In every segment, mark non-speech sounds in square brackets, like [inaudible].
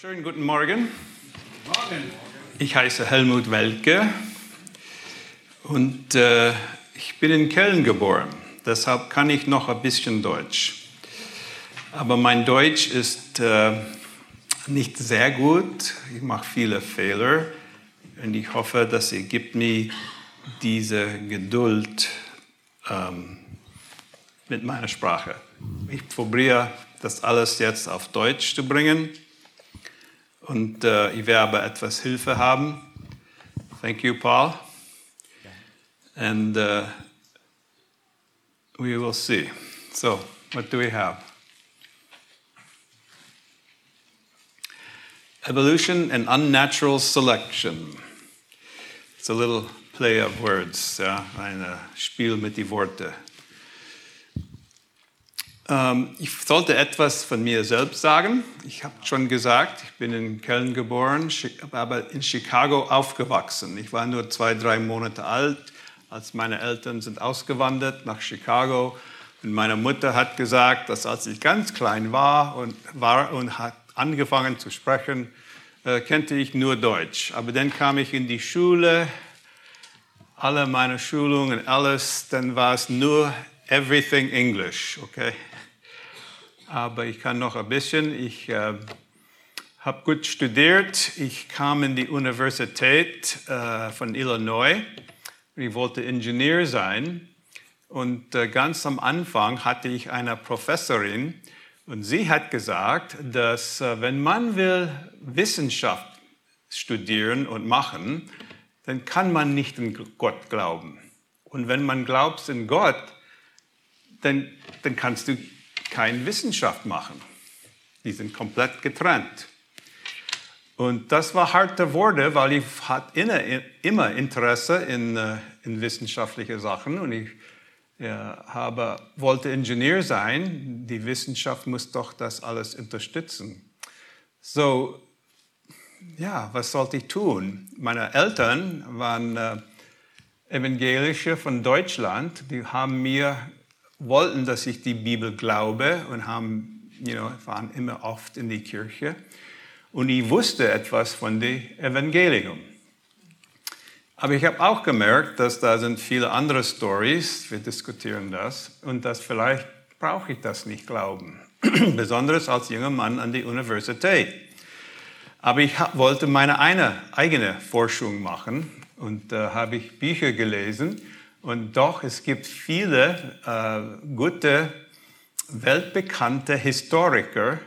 Schönen guten Morgen. Ich heiße Helmut Welke und äh, ich bin in Köln geboren. Deshalb kann ich noch ein bisschen Deutsch. Aber mein Deutsch ist äh, nicht sehr gut. Ich mache viele Fehler und ich hoffe, dass ihr gibt mir diese Geduld ähm, mit meiner Sprache. Ich probiere das alles jetzt auf Deutsch zu bringen und äh, ich werde etwas Hilfe haben. Thank you, Paul. And uh, we will see. So, what do we have? Evolution and unnatural selection. It's a little play of words, ja, ein Spiel mit die Worte. Ähm, ich sollte etwas von mir selbst sagen. Ich habe schon gesagt, ich bin in Köln geboren, aber in Chicago aufgewachsen. Ich war nur zwei, drei Monate alt, als meine Eltern sind ausgewandert nach Chicago. Und meine Mutter hat gesagt, dass als ich ganz klein war und, war und hat angefangen zu sprechen, äh, kannte ich nur Deutsch. Aber dann kam ich in die Schule, alle meine Schulungen, alles, dann war es nur everything English, okay? Aber ich kann noch ein bisschen. Ich äh, habe gut studiert. Ich kam in die Universität äh, von Illinois. Ich wollte Ingenieur sein. Und äh, ganz am Anfang hatte ich eine Professorin und sie hat gesagt, dass äh, wenn man will Wissenschaft studieren und machen, dann kann man nicht in Gott glauben. Und wenn man glaubt in Gott, dann, dann kannst du keine Wissenschaft machen. Die sind komplett getrennt. Und das war harte Worte, weil ich hatte immer Interesse in, äh, in wissenschaftliche Sachen und ich ja, habe, wollte Ingenieur sein. Die Wissenschaft muss doch das alles unterstützen. So, ja, was sollte ich tun? Meine Eltern waren äh, Evangelische von Deutschland. Die haben mir wollten, dass ich die Bibel glaube und haben, you know, waren immer oft in die Kirche. Und ich wusste etwas von dem Evangelium. Aber ich habe auch gemerkt, dass da sind viele andere Stories, wir diskutieren das, und dass vielleicht brauche ich das nicht glauben. [clears throat] Besonders als junger Mann an die Universität. Aber ich wollte meine eine, eigene Forschung machen und da äh, habe ich Bücher gelesen und doch, es gibt viele äh, gute, weltbekannte Historiker,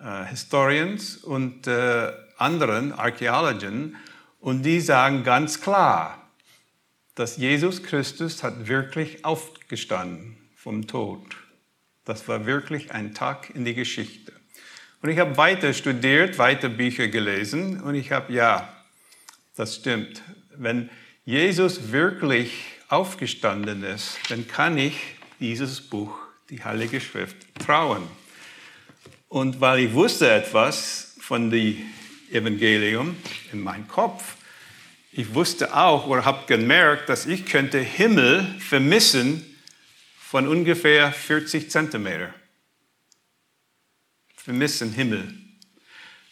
äh, Historians und äh, anderen Archäologen, und die sagen ganz klar, dass Jesus Christus hat wirklich aufgestanden vom Tod. Das war wirklich ein Tag in die Geschichte. Und ich habe weiter studiert, weiter Bücher gelesen und ich habe, ja, das stimmt. Wenn Jesus wirklich aufgestanden ist, dann kann ich dieses Buch, die Heilige Schrift, trauen. Und weil ich wusste etwas von dem Evangelium in meinem Kopf, ich wusste auch oder habe gemerkt, dass ich könnte Himmel vermissen von ungefähr 40 Zentimeter. Vermissen Himmel.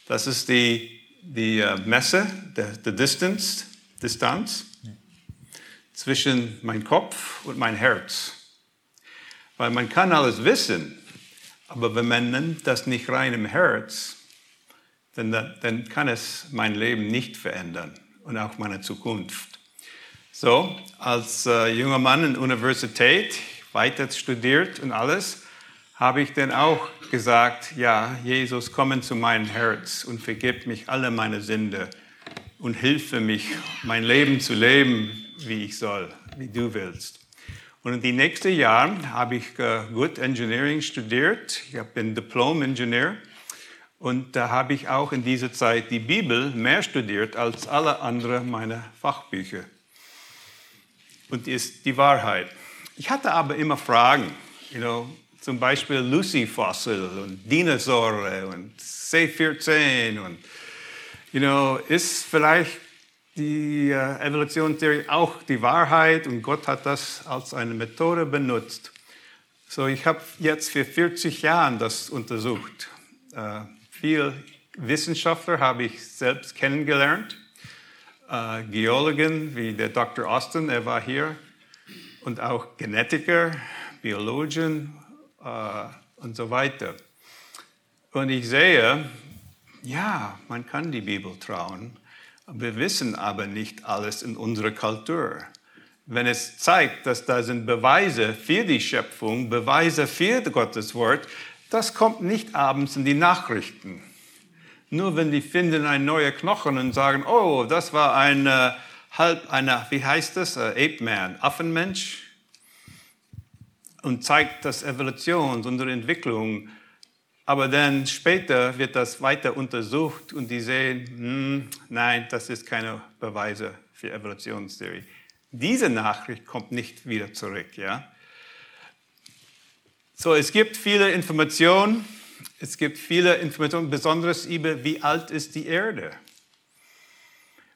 Das ist die, die äh, Messe, die Distance, Distanz zwischen mein Kopf und mein Herz. Weil man kann alles wissen, aber wenn man nimmt das nicht rein im Herz, dann, dann kann es mein Leben nicht verändern und auch meine Zukunft. So, als äh, junger Mann in der Universität, weiter studiert und alles, habe ich dann auch gesagt, ja, Jesus, komm zu meinem Herz und vergib mich alle meine Sünde und hilfe mich, mein Leben zu leben, wie ich soll, wie du willst. Und in den nächsten Jahren habe ich äh, Good Engineering studiert. Ich bin Diplom-Ingenieur. Und da habe ich auch in dieser Zeit die Bibel mehr studiert als alle anderen meiner Fachbücher. Und die ist die Wahrheit. Ich hatte aber immer Fragen, you know, zum Beispiel Lucy-Fossil und Dinosaurier und C14 und, you know, ist vielleicht die äh, Evolutionstheorie auch die Wahrheit und Gott hat das als eine Methode benutzt. So, ich habe jetzt für 40 Jahre das untersucht, äh, viel Wissenschaftler habe ich selbst kennengelernt. Äh, Geologen wie der Dr. Austin, er war hier. Und auch Genetiker, Biologen äh, und so weiter. Und ich sehe, ja, man kann die Bibel trauen. Wir wissen aber nicht alles in unserer Kultur. Wenn es zeigt, dass da sind Beweise für die Schöpfung, Beweise für Gottes Wort, das kommt nicht abends in die Nachrichten. Nur wenn die finden ein neuer Knochen und sagen, oh, das war ein äh, halb einer, wie heißt das, äh, Ape Man, Affenmensch, und zeigt das Evolution, unsere Entwicklung. Aber dann später wird das weiter untersucht und die sehen, hm, nein, das ist keine Beweise für Evolutionstheorie. Diese Nachricht kommt nicht wieder zurück, ja. So, es gibt viele Informationen. Es gibt viele Informationen, besonders über wie alt ist die Erde.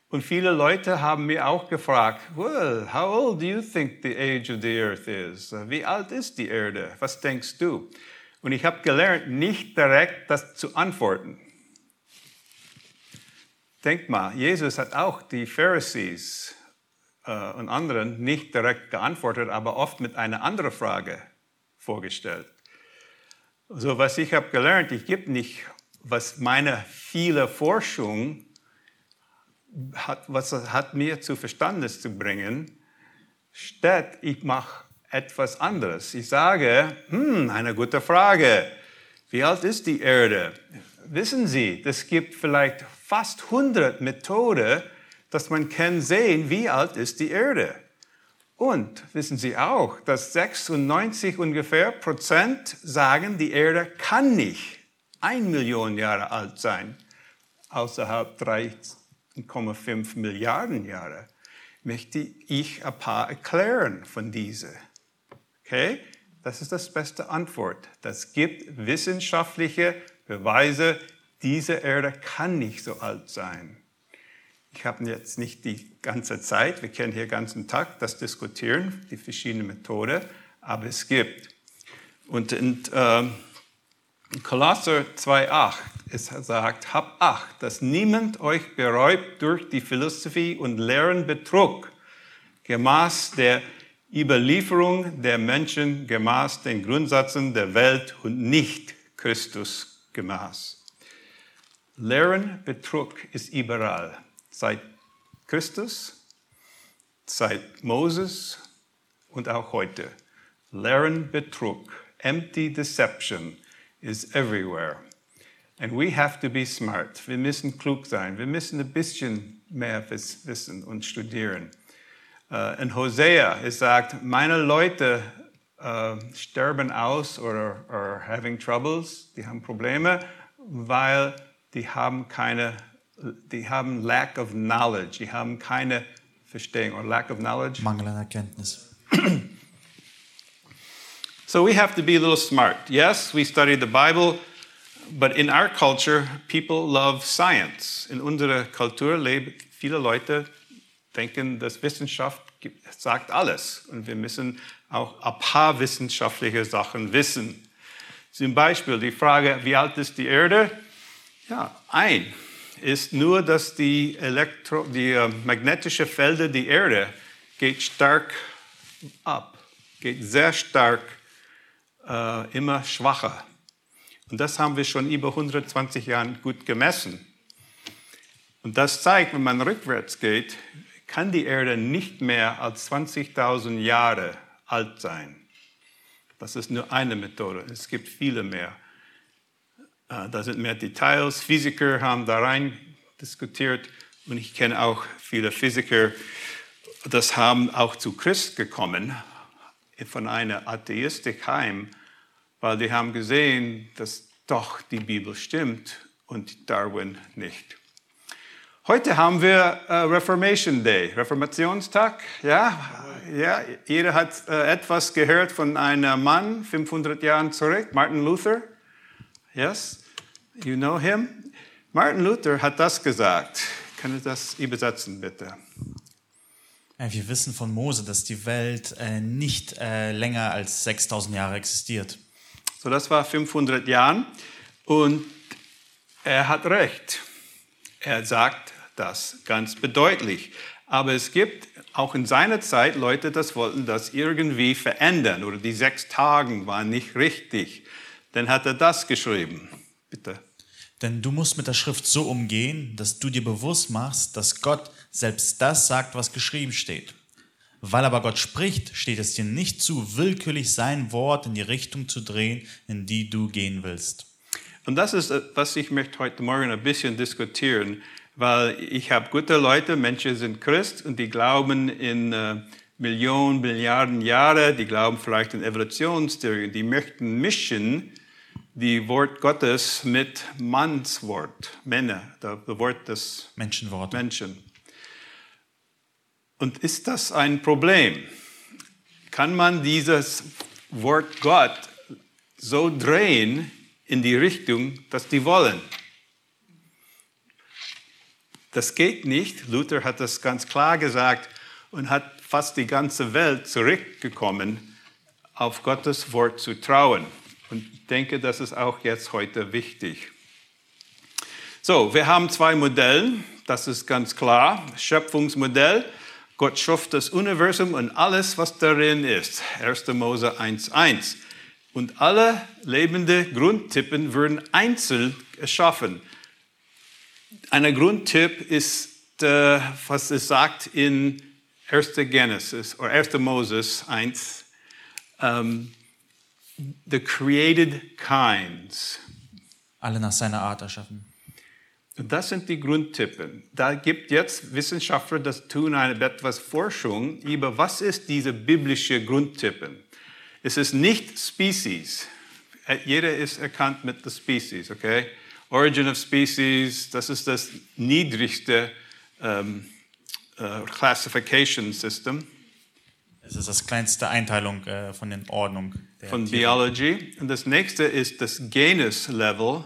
Und viele Leute haben mir auch gefragt, well, how old do you think the age of the earth is? Wie alt ist die Erde? Was denkst du? Und ich habe gelernt, nicht direkt das zu antworten. Denk mal, Jesus hat auch die Pharisees äh, und anderen nicht direkt geantwortet, aber oft mit einer anderen Frage vorgestellt. So, was ich habe gelernt, ich gebe nicht, was meine viele Forschung hat, was hat mir zu Verstandes zu bringen, statt ich mache etwas anderes. Ich sage, hm, eine gute Frage. Wie alt ist die Erde? Wissen Sie, es gibt vielleicht fast 100 Methoden, dass man kann sehen, wie alt ist die Erde. Und wissen Sie auch, dass 96 ungefähr Prozent sagen, die Erde kann nicht ein Million Jahre alt sein, außerhalb 3,5 Milliarden Jahre. Möchte ich ein paar erklären von diese. Okay? Das ist das beste Antwort. Das gibt wissenschaftliche Beweise, diese Erde kann nicht so alt sein. Ich habe jetzt nicht die ganze Zeit, wir können hier den ganzen Tag das diskutieren, die verschiedenen Methoden, aber es gibt. Und in äh, Kolosser 2,8 es sagt, habt Acht, dass niemand euch beräubt durch die Philosophie und Lehren Betrug, gemaß der Überlieferung der Menschen, gemaß den Grundsätzen der Welt und nicht Christus gemaß. Lehren Betrug ist überall seit Christus, seit Moses und auch heute. Lehren Betrug, empty deception is everywhere. And we have to be smart. Wir müssen klug sein. Wir müssen ein bisschen mehr wissen und studieren. Uh, in Hosea, es sagt, meine Leute uh, sterben aus oder are having troubles, die haben Probleme, weil die haben keine die haben lack of knowledge, die haben keine Verstehung or lack of knowledge. Mangel an Erkenntnis. [clears throat] so we have to be a little smart. Yes, we study the Bible, but in our culture, people love science. In unserer Kultur leben viele Leute denken, dass Wissenschaft sagt alles und wir müssen auch ein paar wissenschaftliche Sachen wissen. Zum Beispiel die Frage, wie alt ist die Erde? Ja, ein ist nur, dass die, Elektro, die äh, magnetische Felder der Erde geht stark ab, geht sehr stark, äh, immer schwacher. Und das haben wir schon über 120 Jahren gut gemessen. Und das zeigt, wenn man rückwärts geht, kann die Erde nicht mehr als 20.000 Jahre alt sein. Das ist nur eine Methode. Es gibt viele mehr. Äh, da sind mehr Details. Physiker haben da rein diskutiert und ich kenne auch viele Physiker, das haben auch zu Christ gekommen von einer Atheistik heim, weil die haben gesehen, dass doch die Bibel stimmt und Darwin nicht. Heute haben wir äh, Reformation Day, Reformationstag. Ja, ja, jeder hat äh, etwas gehört von einem Mann 500 Jahren zurück, Martin Luther. Yes, you know him. Martin Luther hat das gesagt. Kann ich das übersetzen, bitte? Wir wissen von Mose, dass die Welt äh, nicht äh, länger als 6000 Jahre existiert. So, das war 500 Jahre. Und er hat recht. Er sagt das ganz bedeutlich. Aber es gibt auch in seiner Zeit Leute, das wollten das irgendwie verändern oder die sechs Tagen waren nicht richtig. Dann hat er das geschrieben. Bitte. Denn du musst mit der Schrift so umgehen, dass du dir bewusst machst, dass Gott selbst das sagt, was geschrieben steht. Weil aber Gott spricht, steht es dir nicht zu, willkürlich sein Wort in die Richtung zu drehen, in die du gehen willst. Und das ist, was ich möchte heute Morgen ein bisschen diskutieren, weil ich habe gute Leute, Menschen sind Christ und die glauben in äh, Millionen, Milliarden Jahre, die glauben vielleicht in Evolutionstheorien, die möchten mischen die Wort Gottes mit Mannswort, Männer, das Wort des Menschenwort. Menschen. Und ist das ein Problem? Kann man dieses Wort Gott so drehen in die Richtung, dass die wollen? Das geht nicht. Luther hat das ganz klar gesagt und hat fast die ganze Welt zurückgekommen, auf Gottes Wort zu trauen. Und ich denke, das ist auch jetzt heute wichtig. So, wir haben zwei Modelle, das ist ganz klar. Schöpfungsmodell, Gott schuf das Universum und alles, was darin ist. 1. Mose 1.1. Und alle lebenden Grundtypen würden einzeln erschaffen. Ein Grundtyp ist, äh, was es sagt in 1. Genesis oder 1. Moses 1. Ähm, the created kinds. Alle nach seiner Art erschaffen. Das sind die Grundtypen. Da gibt jetzt Wissenschaftler, das tun eine etwas Forschung über, was ist diese biblische Grundtypen. Es ist nicht Species. Jeder ist erkannt mit der Species, okay? Origin of Species, das ist das niedrigste um, uh, Classification System. Es ist das kleinste Einteilung äh, von den Ordnung. von Tiere. Biology. Und das nächste ist das Genus Level.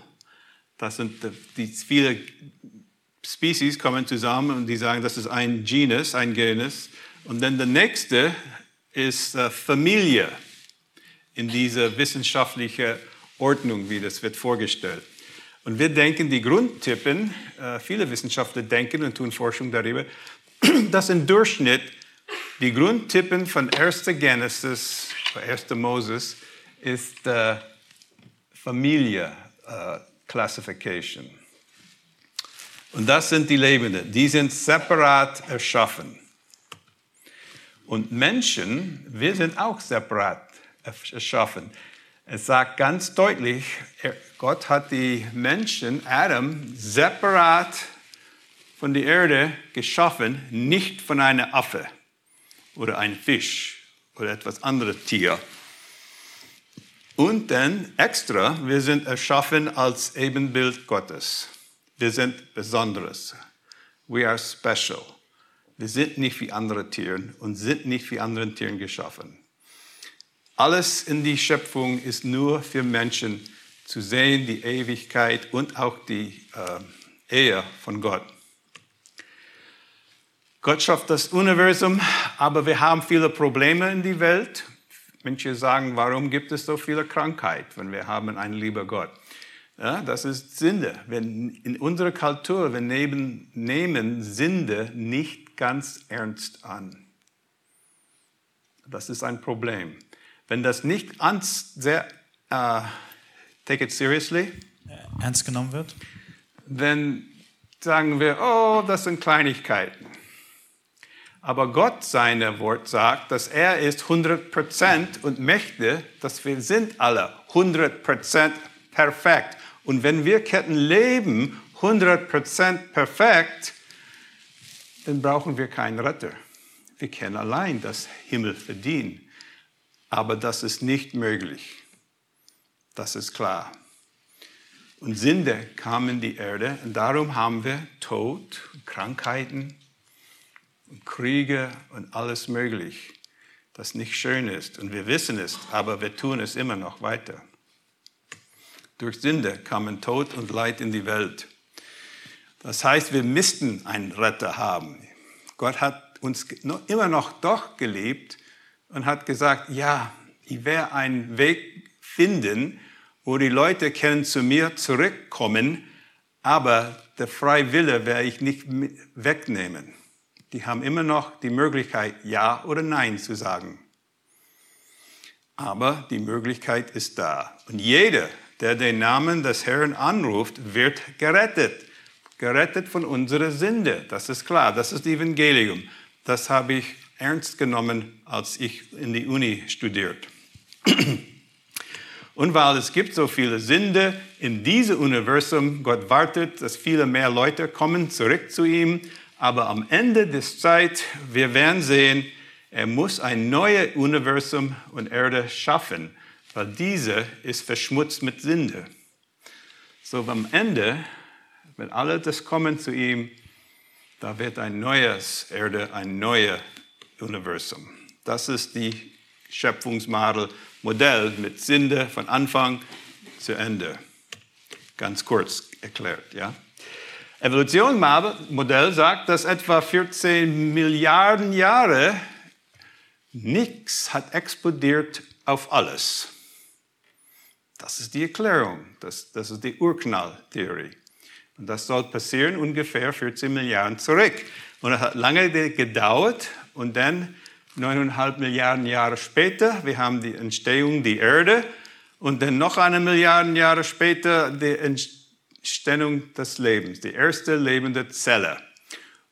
Das sind die, die viele Species kommen zusammen und die sagen, das ist ein Genus, ein Genus. Und dann der nächste ist äh, Familie in dieser wissenschaftlichen Ordnung, wie das wird vorgestellt. Und wir denken, die Grundtypen, äh, viele Wissenschaftler denken und tun Forschung darüber, [clears throat] dass im Durchschnitt die Grundtypen von 1. Genesis, 1. Moses, ist äh, Familie äh, Classification. Und das sind die Lebenden. Die sind separat erschaffen. Und Menschen, wir sind auch separat erschaffen. Es sagt ganz deutlich, Gott hat die Menschen, Adam, separat von der Erde geschaffen, nicht von einer Affe oder ein Fisch oder etwas anderes Tier. Und dann extra, wir sind erschaffen als Ebenbild Gottes. Wir sind Besonderes. We are special. Wir sind nicht wie andere Tiere und sind nicht wie andere Tiere geschaffen. Alles in die Schöpfung ist nur für Menschen zu sehen, die Ewigkeit und auch die äh, Ehe von Gott. Gott schafft das Universum, aber wir haben viele Probleme in der Welt. Menschen sagen, warum gibt es so viele Krankheit, wenn wir haben einen lieber Gott? Ja, das ist Sünde. Wir, in unserer Kultur, wir nehmen, nehmen Sünde nicht ganz ernst an. Das ist ein Problem. Wenn das nicht sehr, uh, take it seriously, ernst genommen wird, dann sagen wir, oh, das sind Kleinigkeiten. Aber Gott, seine Wort sagt, dass er ist 100% und möchte, dass wir sind alle 100% perfekt. Und wenn wir Ketten leben 100% perfekt, dann brauchen wir keinen Retter. Wir können allein das Himmel verdienen. Aber das ist nicht möglich. Das ist klar. Und Sünde kam in die Erde und darum haben wir Tod, Krankheiten, und Kriege und alles möglich, das nicht schön ist. Und wir wissen es, aber wir tun es immer noch weiter. Durch Sünde kamen Tod und Leid in die Welt. Das heißt, wir müssten einen Retter haben. Gott hat uns immer noch doch geliebt und hat gesagt, ja, ich werde einen Weg finden, wo die Leute können zu mir zurückkommen, Aber der freie Wille werde ich nicht wegnehmen. Die haben immer noch die Möglichkeit, Ja oder Nein zu sagen. Aber die Möglichkeit ist da. Und jeder, der den Namen des Herrn anruft, wird gerettet. Gerettet von unserer Sünde. Das ist klar. Das ist Evangelium. Das habe ich ernst genommen, als ich in die Uni studiert. [clears throat] Und weil es gibt so viele Sünde in diesem Universum, Gott wartet, dass viele mehr Leute kommen zurück zu ihm. Aber am Ende des Zeit, wir werden sehen, er muss ein neues Universum und Erde schaffen, weil diese ist verschmutzt mit Sünde. So am Ende, wenn alle das kommen zu ihm, da wird ein neues Erde, ein neues Universum. Das ist die Schöpfungsmodell Modell mit Sünde von Anfang zu Ende. Ganz kurz erklärt, ja. Evolutionsmodell sagt, dass etwa 14 Milliarden Jahre nichts hat explodiert auf alles. Das ist die Erklärung, das, das ist die Urknalltheorie. Und das soll passieren ungefähr 14 Milliarden zurück. Und es hat lange gedauert und dann neuneinhalb Milliarden Jahre später, wir haben die Entstehung der Erde und dann noch eine Milliarde Jahre später die Entstehung des Lebens, die erste lebende Zelle.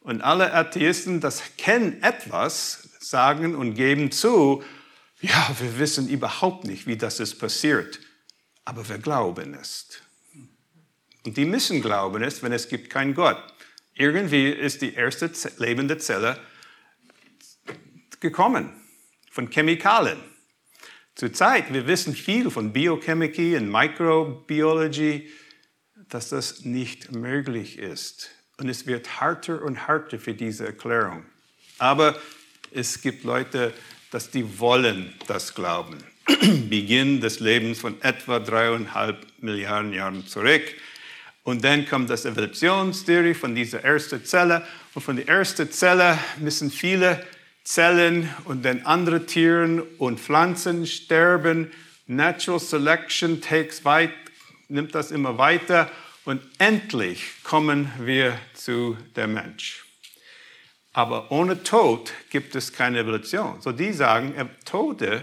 Und alle Atheisten, das kennen etwas, sagen und geben zu, ja, wir wissen überhaupt nicht, wie das ist passiert, aber wir glauben es. Und die müssen glauben es, wenn es gibt keinen Gott. Irgendwie ist die erste lebende Zelle gekommen von Chemikalien. Zurzeit, wir wissen viel von Biochemie und Microbiology, dass das nicht möglich ist. Und es wird härter und härter für diese Erklärung. Aber es gibt Leute, dass die wollen das glauben. [clears throat] Beginn des Lebens von etwa dreieinhalb Milliarden Jahren zurück. Und dann kommt das Evolutionstheorie von dieser ersten Zelle. Und von der ersten Zelle müssen viele Zellen und dann andere Tiere und Pflanzen sterben. Natural Selection takes weit, nimmt das immer weiter und endlich kommen wir zu der Mensch. Aber ohne Tod gibt es keine Evolution. So die sagen, Tode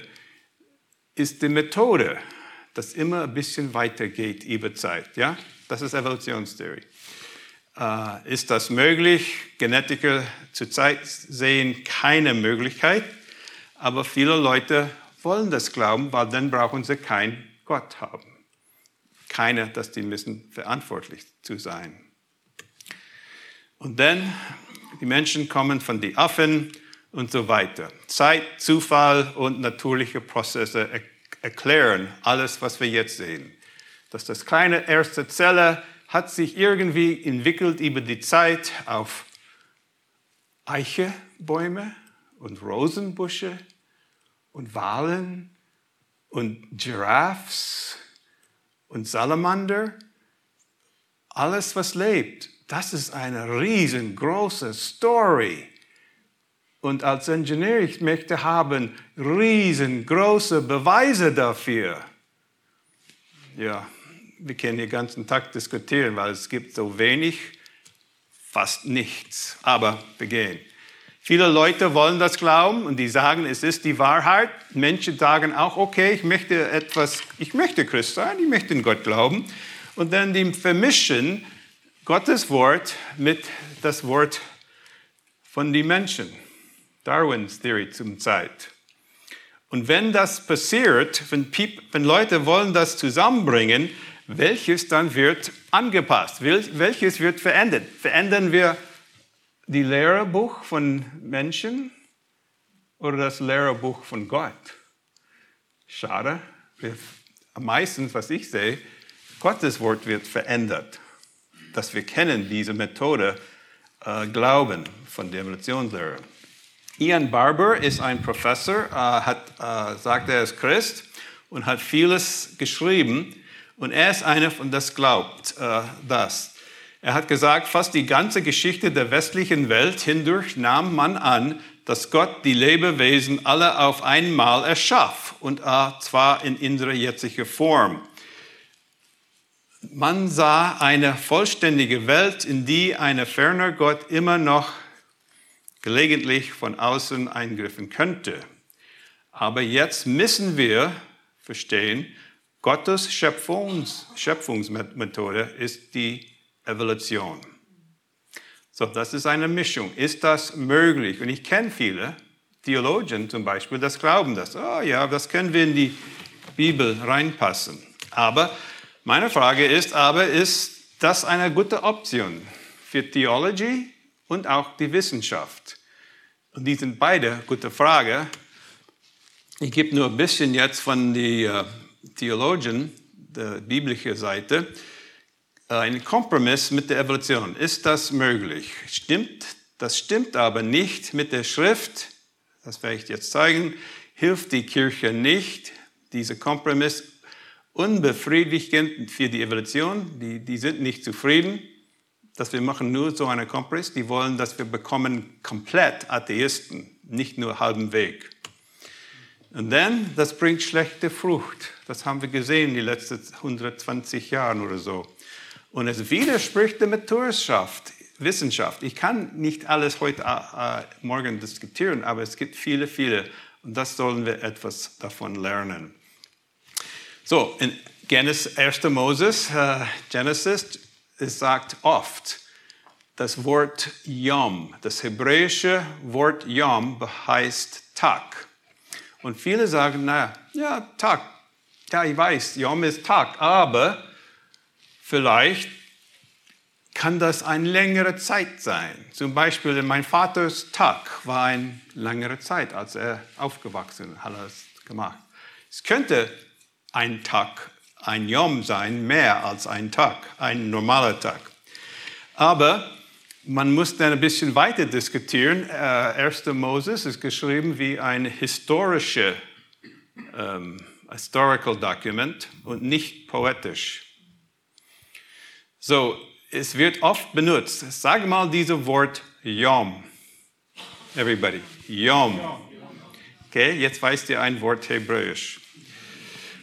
ist die Methode, das immer ein bisschen weitergeht über Zeit. Ja, das ist Evolutionstheorie. Äh, ist das möglich? Genetiker zurzeit sehen keine Möglichkeit, aber viele Leute wollen das glauben, weil dann brauchen sie keinen Gott haben. Keiner, dass die müssen verantwortlich zu sein. Und dann, die Menschen kommen von den Affen und so weiter. Zeit, Zufall und natürliche Prozesse erklären alles, was wir jetzt sehen. Dass das kleine erste Zelle hat sich irgendwie entwickelt über die Zeit auf Eichebäume und Rosenbüsche und Walen und Giraffes und Salamander. Alles, was lebt, das ist eine riesengroße Story. Und als Ingenieur, ich möchte haben riesengroße Beweise dafür. Ja, wir können den ganzen Tag diskutieren, weil es gibt so wenig, fast nichts. Aber wir gehen. Viele Leute wollen das glauben und die sagen, es ist die Wahrheit. Menschen sagen auch, okay, ich möchte etwas, ich möchte Christ sein, ich möchte in Gott glauben. Und dann die vermischen Gottes Wort mit das Wort von den Menschen. Darwins Theorie zum Zeit. Und wenn das passiert, wenn, wenn Leute wollen das zusammenbringen, welches dann wird angepasst, welches wird verändert. Verändern wir die Lehrerbuch von Menschen oder das Lehrerbuch von Gott? Schade. Am meisten, was ich sehe, Gottes Wort wird verändert. Dass wir kennen diese Methode, äh, Glauben von der Evolutionslehre. Ian Barber ist ein Professor, äh, hat, äh, sagt, er ist Christ und hat vieles geschrieben und er ist einer, von das glaubt äh, das. Er hat gesagt, fast die ganze Geschichte der westlichen Welt hindurch nahm man an, dass Gott die Lebewesen alle auf einmal erschaf und äh, zwar in unserer jetzigen Form. man sah eine vollständige Welt, in die ein ferner Gott immer noch gelegentlich von außen eingriffen könnte. Aber jetzt müssen wir verstehen, Gottes Schöpfungs Schöpfungsmethode ist die Evolution. So, das ist eine Mischung. Ist das möglich? Und ich kenne viele Theologen zum Beispiel, das glauben das. Oh ja, das können wir in die Bibel reinpassen. Aber meine Frage ist aber, ist das eine gute Option für Theology und auch die Wissenschaft? Und die sind beide gute Fragen. Ich gebe nur ein bisschen jetzt von den uh, Theologen, der biblischen Seite, uh, einen Kompromiss mit der Evolution. Ist das möglich? Stimmt? Das stimmt aber nicht mit der Schrift. Das werde ich jetzt zeigen. Hilft die Kirche nicht. Dieser Kompromiss unbefriedigend für die Evolution. Die, die sind nicht zufrieden, dass wir machen nur so einen Kompromiss. Die wollen, dass wir bekommen komplett Atheisten, nicht nur halben Weg. Und dann, das bringt schlechte Frucht. Das haben wir gesehen die letzten 120 Jahre oder so. Und es widerspricht der Naturschaft, Wissenschaft. Ich kann nicht alles heute äh, morgen diskutieren, aber es gibt viele, viele. Und das sollen wir etwas davon lernen. So, in Genesis, 1. Moses, uh, Genesis, es sagt oft das Wort Yom. Das hebräische Wort Yom heißt Tag. Und viele sagen, na ja, Tag. Ja, ich weiß, Yom ist Tag, aber vielleicht kann das eine längere Zeit sein. Zum Beispiel mein Vaters Tag war eine längere Zeit, als er aufgewachsen hat er es gemacht. Es könnte ein Tag, ein Yom sein, mehr als ein Tag, ein normaler Tag. Aber man muss dann ein bisschen weiter diskutieren. Äh, 1. Moses ist geschrieben wie ein historisches ähm, historical document und nicht poetisch. So, es wird oft benutzt. Sag mal dieses Wort Yom. Everybody. Yom. Okay, jetzt weißt ihr ein Wort Hebräisch.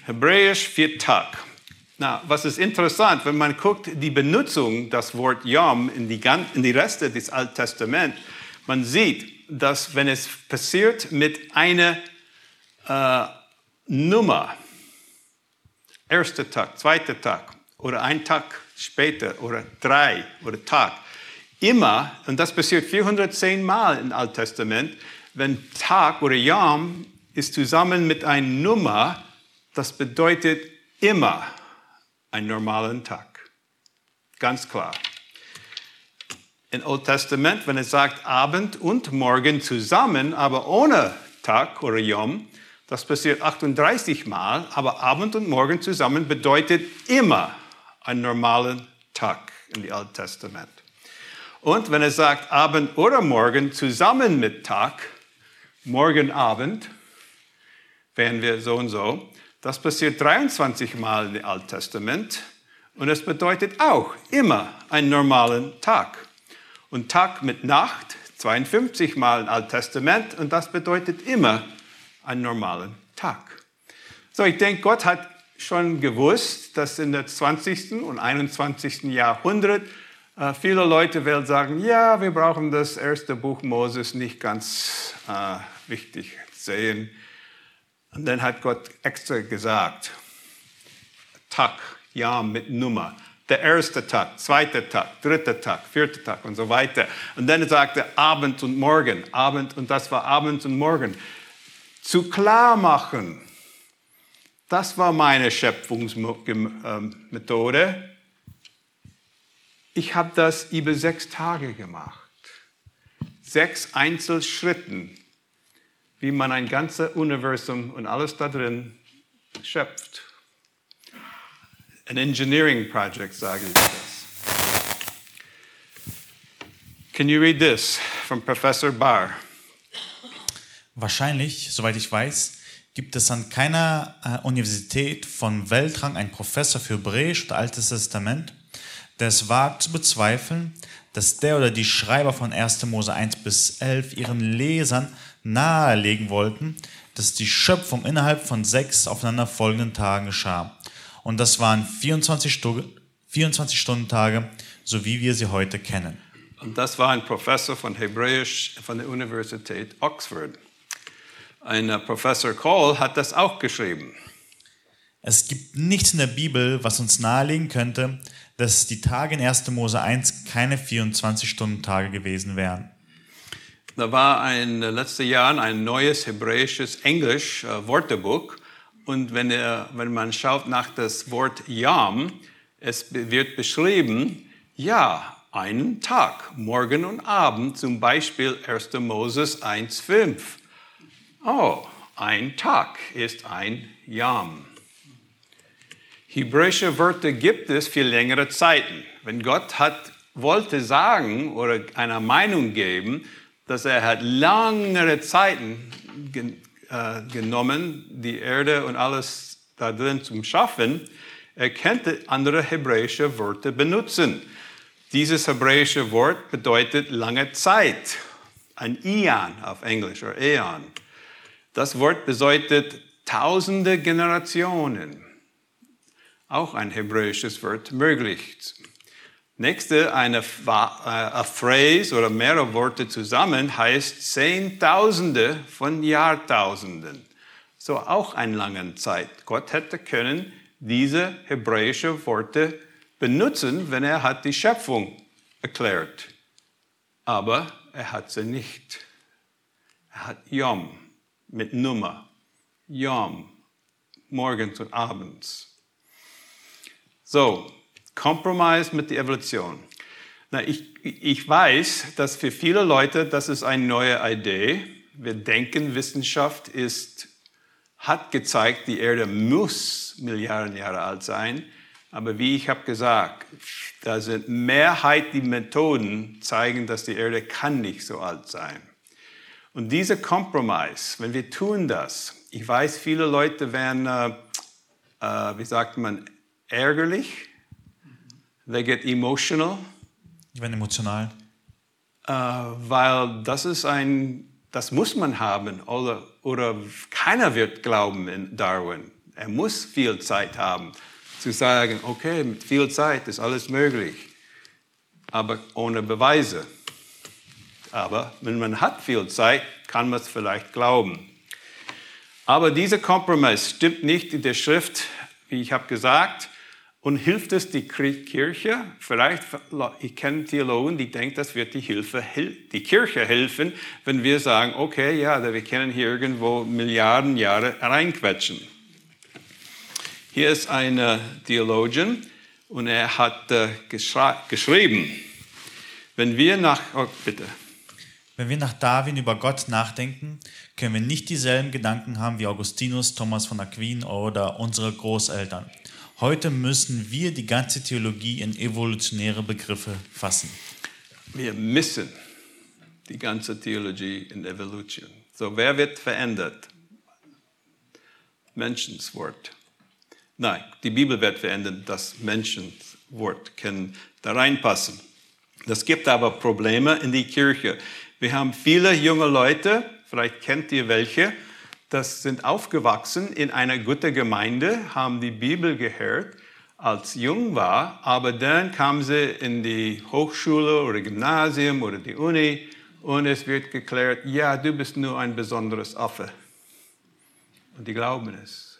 Hebräisch für Tag. Na, was ist interessant, wenn man guckt, die Benutzung das Wort Yom in die, in die Reste des Alten Testaments, man sieht, dass wenn es passiert mit einer äh, Nummer, erster Tag, zweiter Tag oder ein Tag später oder drei oder Tag, immer, und das passiert 410 Mal im Alten Testament, wenn Tag oder Yom ist zusammen mit einer Nummer, das bedeutet immer einen normalen Tag. Ganz klar. Im Old Testament, wenn es sagt Abend und Morgen zusammen, aber ohne Tag oder Yom, das passiert 38 Mal, aber Abend und Morgen zusammen bedeutet immer einen normalen Tag im Alten Testament. Und wenn es sagt Abend oder Morgen zusammen mit Tag, Morgen, Abend, wären wir so und so, das passiert 23 Mal im Alten Testament und es bedeutet auch immer einen normalen Tag. Und Tag mit Nacht 52 Mal im Alten Testament und das bedeutet immer einen normalen Tag. So, ich denke, Gott hat schon gewusst, dass in der 20. und 21. Jahrhundert äh, viele Leute werden sagen, ja, wir brauchen das erste Buch Moses nicht ganz äh, wichtig sehen. Und dann hat Gott extra gesagt, Tag, Jahr mit Nummer. Der erste Tag, zweiter Tag, dritter Tag, vierter Tag und so weiter. Und dann sagte Abend und Morgen, Abend und das war Abend und Morgen. Zu klar machen, das war meine Schöpfungsmethode. Ich habe das über sechs Tage gemacht. Sechs Einzelschritten wie man ein ganzes Universum und alles da drin schöpft. Ein Engineering Project, sage ich das. Can you read this from Professor Barr? Wahrscheinlich, soweit ich weiß, gibt es an keiner äh, Universität von Weltrang einen Professor für Hebräisch oder Altes Testament, der es wagt zu bezweifeln, dass der oder die Schreiber von 1. Mose 1 bis 11 ihren Lesern nahelegen wollten, dass die Schöpfung innerhalb von sechs aufeinanderfolgenden Tagen geschah. Und das waren 24 Stunden, 24-Stunden-Tage, so wie wir sie heute kennen. Und das war ein Professor von Hebräisch von der Universität Oxford. Ein Professor Cole hat das auch geschrieben. Es gibt nichts in der Bibel, was uns nahelegen könnte, dass die Tage in 1. Mose 1 keine 24-Stunden-Tage gewesen wären. Da war ein äh, letztes Jahr ein neues hebräisches Englisch äh, Wörterbuch und wenn, er, wenn man schaut nach das Wort Yam, es wird beschrieben, ja, einen Tag, morgen und Abend, zum Beispiel 1. Moses 1,5. Oh, ein Tag ist ein Yam. Hebräische Wörter gibt es für längere Zeiten. Wenn Gott hat, wollte sagen oder einer Meinung geben, dass er hat langere Zeiten gen, äh, genommen, die Erde und alles da drin zum Schaffen, er könnte andere hebräische Wörter benutzen. Dieses hebräische Wort bedeutet lange Zeit, ein Ian auf Englisch oder Äon. Das Wort bedeutet tausende Generationen auch ein hebräisches Wort möglich. Nächste, eine, äh, eine Phrase oder mehrere Worte zusammen heißt Zehntausende von Jahrtausenden. So auch eine lange Zeit. Gott hätte können diese hebräische Worte benutzen, wenn er hat die Schöpfung erklärt. Aber er hat sie nicht. Er hat Yom mit Nummer. Yom, morgens und abends. So, Compromise mit der Evolution. Na, ich, ich weiß, dass für viele Leute das ist eine neue Idee. Wir denken, Wissenschaft ist, hat gezeigt, die Erde muss Milliarden Jahre alt sein. Aber wie ich habe gesagt, da sind Mehrheit die Methoden zeigen, dass die Erde kann nicht so alt sein. Und dieser Compromise, wenn wir tun das, ich weiß, viele Leute werden, äh, äh, wie sagt man, ärgerlich. They get emotional, Ich bin emotional. äh, weil das ist ein, das muss man haben oder, oder keiner wird glauben in Darwin. Er muss viel Zeit haben, zu sagen, okay, mit viel Zeit ist alles möglich, aber ohne Beweise. Aber wenn man hat viel Zeit, kann man es vielleicht glauben. Aber dieser Kompromiss stimmt nicht in der Schrift, wie ich habe gesagt, und hilft es die Kirche? Vielleicht, ich kenne Theologen, die denken, das wird die, Hilfe, hil- die Kirche helfen, wenn wir sagen, okay, ja, wir können hier irgendwo Milliarden Jahre reinquetschen. Hier ist ein äh, Theologian und er hat äh, geschrieben, wenn wir nach, oh, bitte, Wenn wir nach Darwin über Gott nachdenken, können wir nicht dieselben Gedanken haben wie Augustinus, Thomas von Aquin oder unsere Großeltern. Heute müssen wir die ganze Theologie in evolutionäre Begriffe fassen. wir missen die ganze Theologie in Evolution. So, wer wird verändert? Menschenswort. Nein, die Bibel wird verändert, das Menschenswort kann da reinpassen. Das gibt aber Probleme in die Kirche. Wir haben viele junge Leute, vielleicht kennt ihr welche, das sind aufgewachsen in einer guten Gemeinde, haben die Bibel gehört, als jung war, aber dann kamen sie in die Hochschule oder Gymnasium oder die Uni und es wird geklärt, ja, du bist nur ein besonderes Affe. Und die glauben es.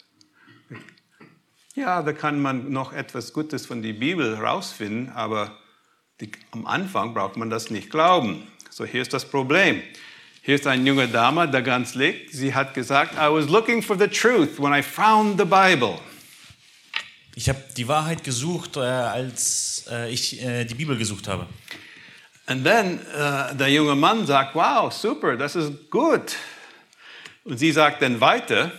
Ja, da kann man noch etwas Gutes von der Bibel rausfinden, aber die, am Anfang braucht man das nicht glauben. So, hier ist das Problem. Hier ist eine junge Dame, da ganz liegt. Sie hat gesagt, I was looking for the truth when I found the Bible. Ich habe die Wahrheit gesucht, äh, als äh, ich äh, die Bibel gesucht habe. And then äh, der junge Mann sagt, wow, super, das ist gut. Und sie sagt dann weiter,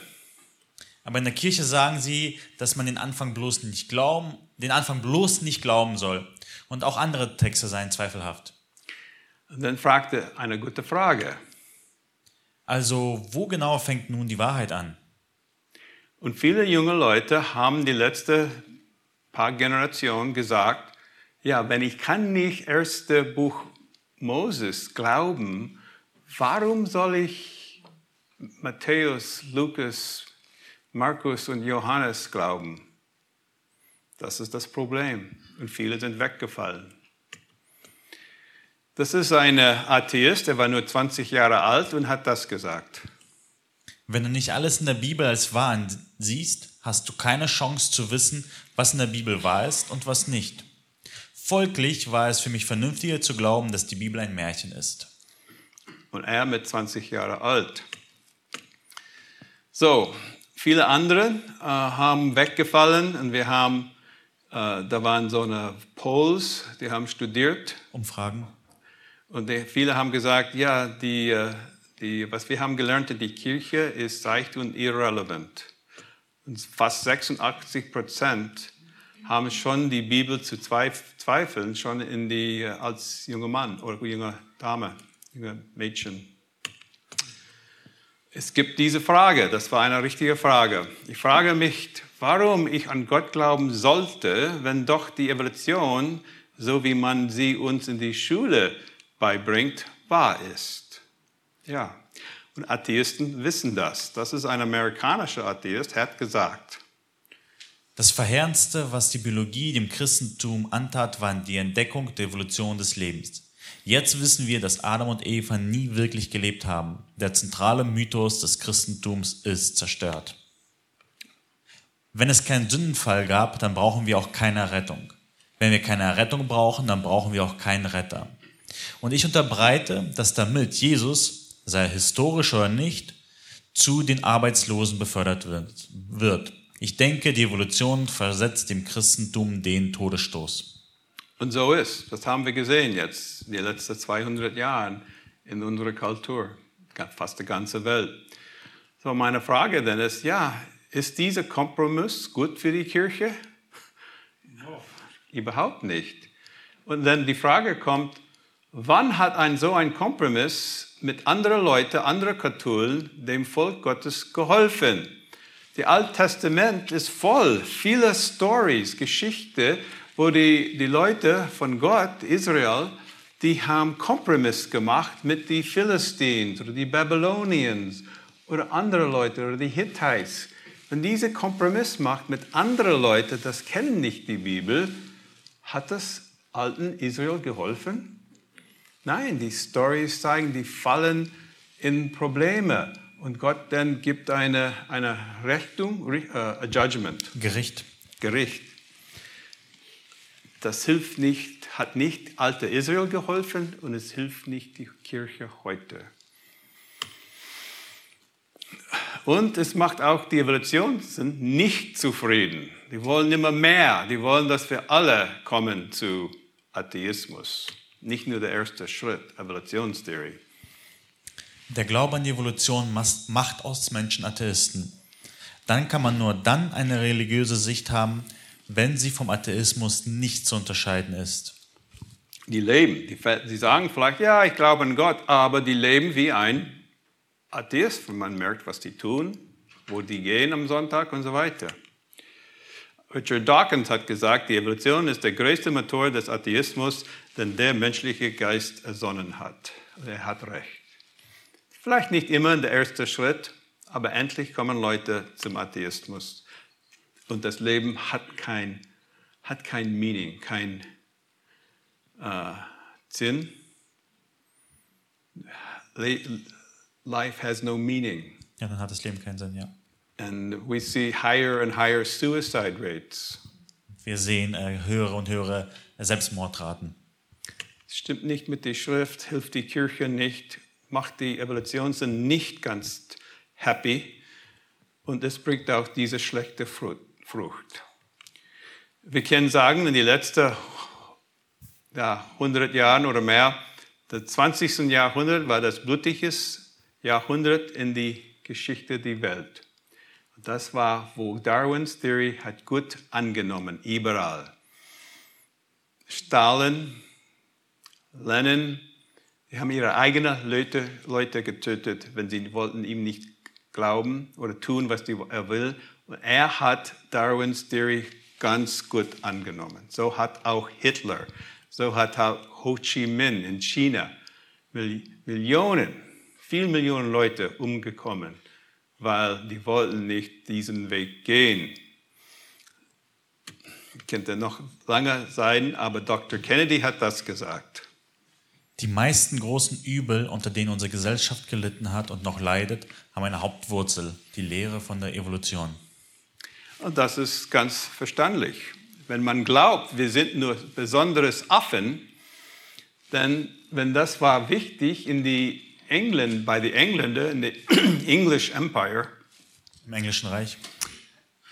Aber in der Kirche sagen sie, dass man den Anfang bloß nicht glauben, den Anfang bloß nicht glauben soll. Und auch andere Texte seien zweifelhaft. Und dann fragte eine gute Frage. Also, wo genau fängt nun die Wahrheit an? Und viele junge Leute haben die letzten paar Generationen gesagt, ja, wenn ich kann nicht erste Buch Moses glauben, warum soll ich Matthäus, Lukas, Markus und Johannes glauben? Das ist das Problem. Und viele sind weggefallen. Das ist ein Atheist, der war nur 20 Jahre alt und hat das gesagt. Wenn du nicht alles in der Bibel als wahr siehst, hast du keine Chance zu wissen, was in der Bibel wahr ist und was nicht. Folglich war es für mich vernünftiger zu glauben, dass die Bibel ein Märchen ist. Und er mit 20 Jahre alt. So, viele andere äh, haben weggefallen und wir haben, äh, da waren so eine Polls, die haben studiert. Umfragen. Und viele haben gesagt, ja, die, äh, die, was wir haben gelernt, die Kirche ist seicht und irrelevant. Und fast 86 Prozent haben schon die Bibel zu zweifeln, schon in die, äh, als junger Mann oder junge Dame, junge Mädchen. Es gibt diese Frage, das war eine richtige Frage. Ich frage mich, warum ich an Gott glauben sollte, wenn doch die Evolution, so wie man sie uns in die Schule beibringt, wahr ist. Ja, und Atheisten wissen das. Das ist ein amerikanischer Atheist, hat gesagt. Das Verheerendste, was die Biologie dem Christentum antat, war die Entdeckung der Evolution des Lebens. Jetzt wissen wir, dass Adam und Eva nie wirklich gelebt haben. Der zentrale Mythos des Christentums ist zerstört. Wenn es keinen Sündenfall gab, dann brauchen wir auch keine Rettung. Wenn wir keine Rettung brauchen, dann brauchen wir auch keinen Retter. Und ich unterbreite, dass damit Jesus, sei er historisch oder nicht, zu den Arbeitslosen befördert wird. Ich denke, die Evolution versetzt dem Christentum den Todesstoß. Und so ist, das haben wir gesehen jetzt, in den letzten 200 Jahren in unserer Kultur, fast die ganze Welt. So meine Frage dann ist, ja, ist dieser Kompromiss gut für die Kirche? No. Überhaupt nicht. Und dann die Frage kommt, Wann hat ein so ein Kompromiss mit anderen Leuten, anderen Katholen, dem Volk Gottes geholfen? Die Alte Testament ist voll vieler Stories, Geschichte, wo die, die Leute von Gott, Israel, die haben Kompromiss gemacht mit den Philistines oder die Babylonians oder andere Leute oder die Hittites. Wenn diese Kompromiss macht mit anderen Leuten, das kennen nicht die Bibel, hat das alten Israel geholfen? Nein, die Stories zeigen, die fallen in Probleme. Und Gott dann gibt eine, eine Richtung, uh, Judgment. Gericht. Gericht. Das hilft nicht, hat nicht alte Israel geholfen und es hilft nicht die Kirche heute. Und es macht auch die Evolution sind nicht zufrieden. Die wollen immer mehr. Die wollen, dass wir alle kommen zu Atheismus nicht nur der erste Schritt, Evolutionstheorie. Der Glaube an die Evolution macht aus Menschen Atheisten. Dann kann man nur dann eine religiöse Sicht haben, wenn sie vom Atheismus nicht zu unterscheiden ist. Die leben, die, die sagen vielleicht, ja, ich glaube an Gott, aber die leben wie ein Atheist, wenn man merkt, was die tun, wo die gehen am Sonntag und so weiter. Richard Dawkins hat gesagt, die Evolution ist der größte Motor des Atheismus, den der menschliche Geist ersonnen hat. Er hat recht. Vielleicht nicht immer der erste Schritt, aber endlich kommen Leute zum Atheismus. Und das Leben hat kein, hat kein Meaning, kein äh, Sinn. Life has no meaning. Ja, dann hat das Leben keinen Sinn, ja. And we see higher and higher suicide rates. Wir sehen äh, höhere und höhere Selbstmordraten. Stimmt nicht mit der Schrift, hilft die Kirche nicht, macht die Evolution nicht ganz happy und es bringt auch diese schlechte Frucht. Wir können sagen, in den letzten ja, 100 Jahren oder mehr, das 20. Jahrhundert war das blutigste Jahrhundert in die Geschichte der Welt. Das war, wo Darwins Theorie hat gut angenommen, überall. Stalin, Lenin, die haben ihre eigenen Leute, Leute getötet, wenn sie wollten ihm nicht glauben oder tun, was er will. Und er hat Darwins Theorie ganz gut angenommen. So hat auch Hitler, so hat auch Ho Chi Minh in China Millionen, viele Millionen Leute umgekommen weil die wollten nicht diesen Weg gehen. Könnte noch lange sein, aber Dr. Kennedy hat das gesagt. Die meisten großen Übel, unter denen unsere Gesellschaft gelitten hat und noch leidet, haben eine Hauptwurzel, die Lehre von der Evolution. Und das ist ganz verständlich. Wenn man glaubt, wir sind nur besonderes Affen, dann, wenn das war wichtig in die England, bei den Engländern, in der [clears throat] English Empire, Im Englischen Reich.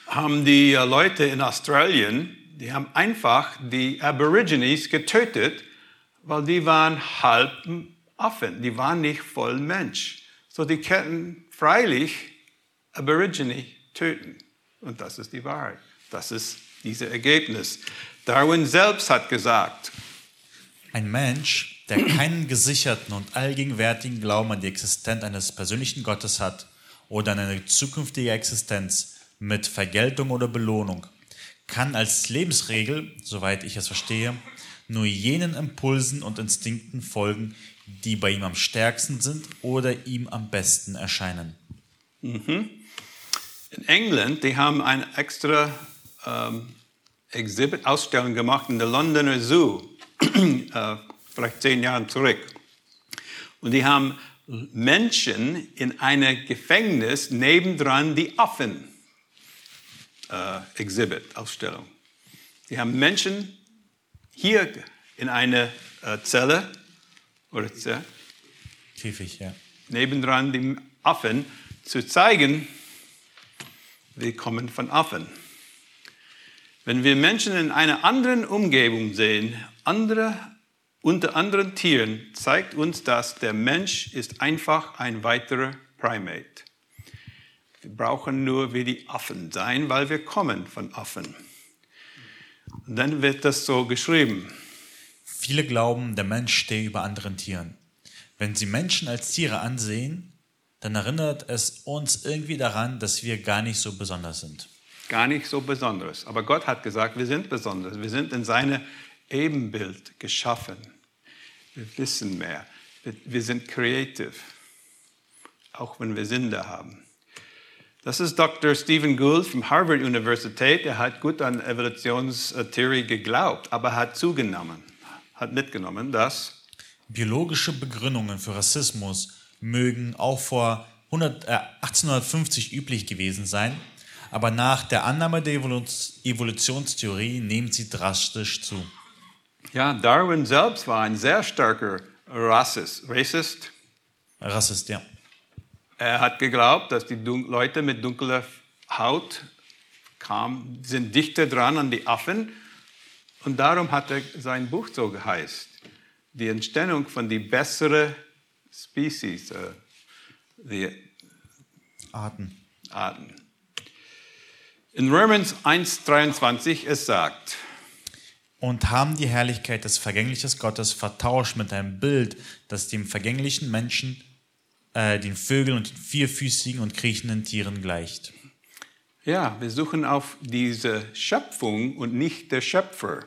haben die Leute in Australien, die haben einfach die Aborigines getötet, weil die waren halb Affen, die waren nicht voll Mensch. So die könnten freilich Aborigine töten. Und das ist die Wahrheit. Das ist dieses Ergebnis. Darwin selbst hat gesagt, Ein Mensch, der keinen gesicherten und allgegenwärtigen Glauben an die Existenz eines persönlichen Gottes hat oder an eine zukünftige Existenz mit Vergeltung oder Belohnung, kann als Lebensregel, soweit ich es verstehe, nur jenen Impulsen und Instinkten folgen, die bei ihm am stärksten sind oder ihm am besten erscheinen. in England, die haben eine extra ähm, Exhibit-Ausstellung gemacht in der Londoner Zoo, [clears throat] äh, vielleicht zehn Jahre zurück. Und die haben Menschen in einem Gefängnis nebendran die Affen äh, Exhibit-Ausstellung. Die haben Menschen hier in einer äh, Zelle oder Zelle, Käfig, ja. nebendran die Affen zu zeigen, wir kommen von Affen. Wenn wir Menschen in einer anderen Umgebung sehen, andere, unter anderen Tieren, zeigt uns das, der Mensch ist einfach ein weiterer Primate. Wir brauchen nur wie die Affen sein, weil wir kommen von Affen. Dann wird das so geschrieben. Viele glauben, der Mensch stehe über anderen Tieren. Wenn sie Menschen als Tiere ansehen, dann erinnert es uns irgendwie daran, dass wir gar nicht so besonders sind. Gar nicht so besonderes. Aber Gott hat gesagt, wir sind besonders. Wir sind in seinem Ebenbild geschaffen. Wir wissen mehr. Wir, sind creative. Auch wenn wir Sünde haben. Das ist Dr. Stephen Gould von Harvard Universität. Er hat gut an Evolutionstheorie geglaubt, aber hat zugenommen, hat mitgenommen, dass Biologische Begründungen für Rassismus mögen auch vor 100, äh, 1850 üblich gewesen sein, aber nach der Annahme der Evolu- Evolutionstheorie nehmen sie drastisch zu. ja, Darwin selbst war ein sehr starker Rassist. Racist. Rassist, ja. Er hat geglaubt, dass die Leute mit dunkler Haut kam, sind dichter dran an die Affen. Und darum hat er sein Buch so geheißt. Die Entstehung von die bessere Species, äh, die Arten. Arten. In Romans 1,23 es sagt, Und haben die Herrlichkeit des vergänglichen Gottes vertauscht mit einem Bild, das dem vergänglichen Menschen, äh, den Vögeln und den vierfüßigen und kriechenden Tieren gleicht. Ja, wir suchen auf diese Schöpfung und nicht der Schöpfer.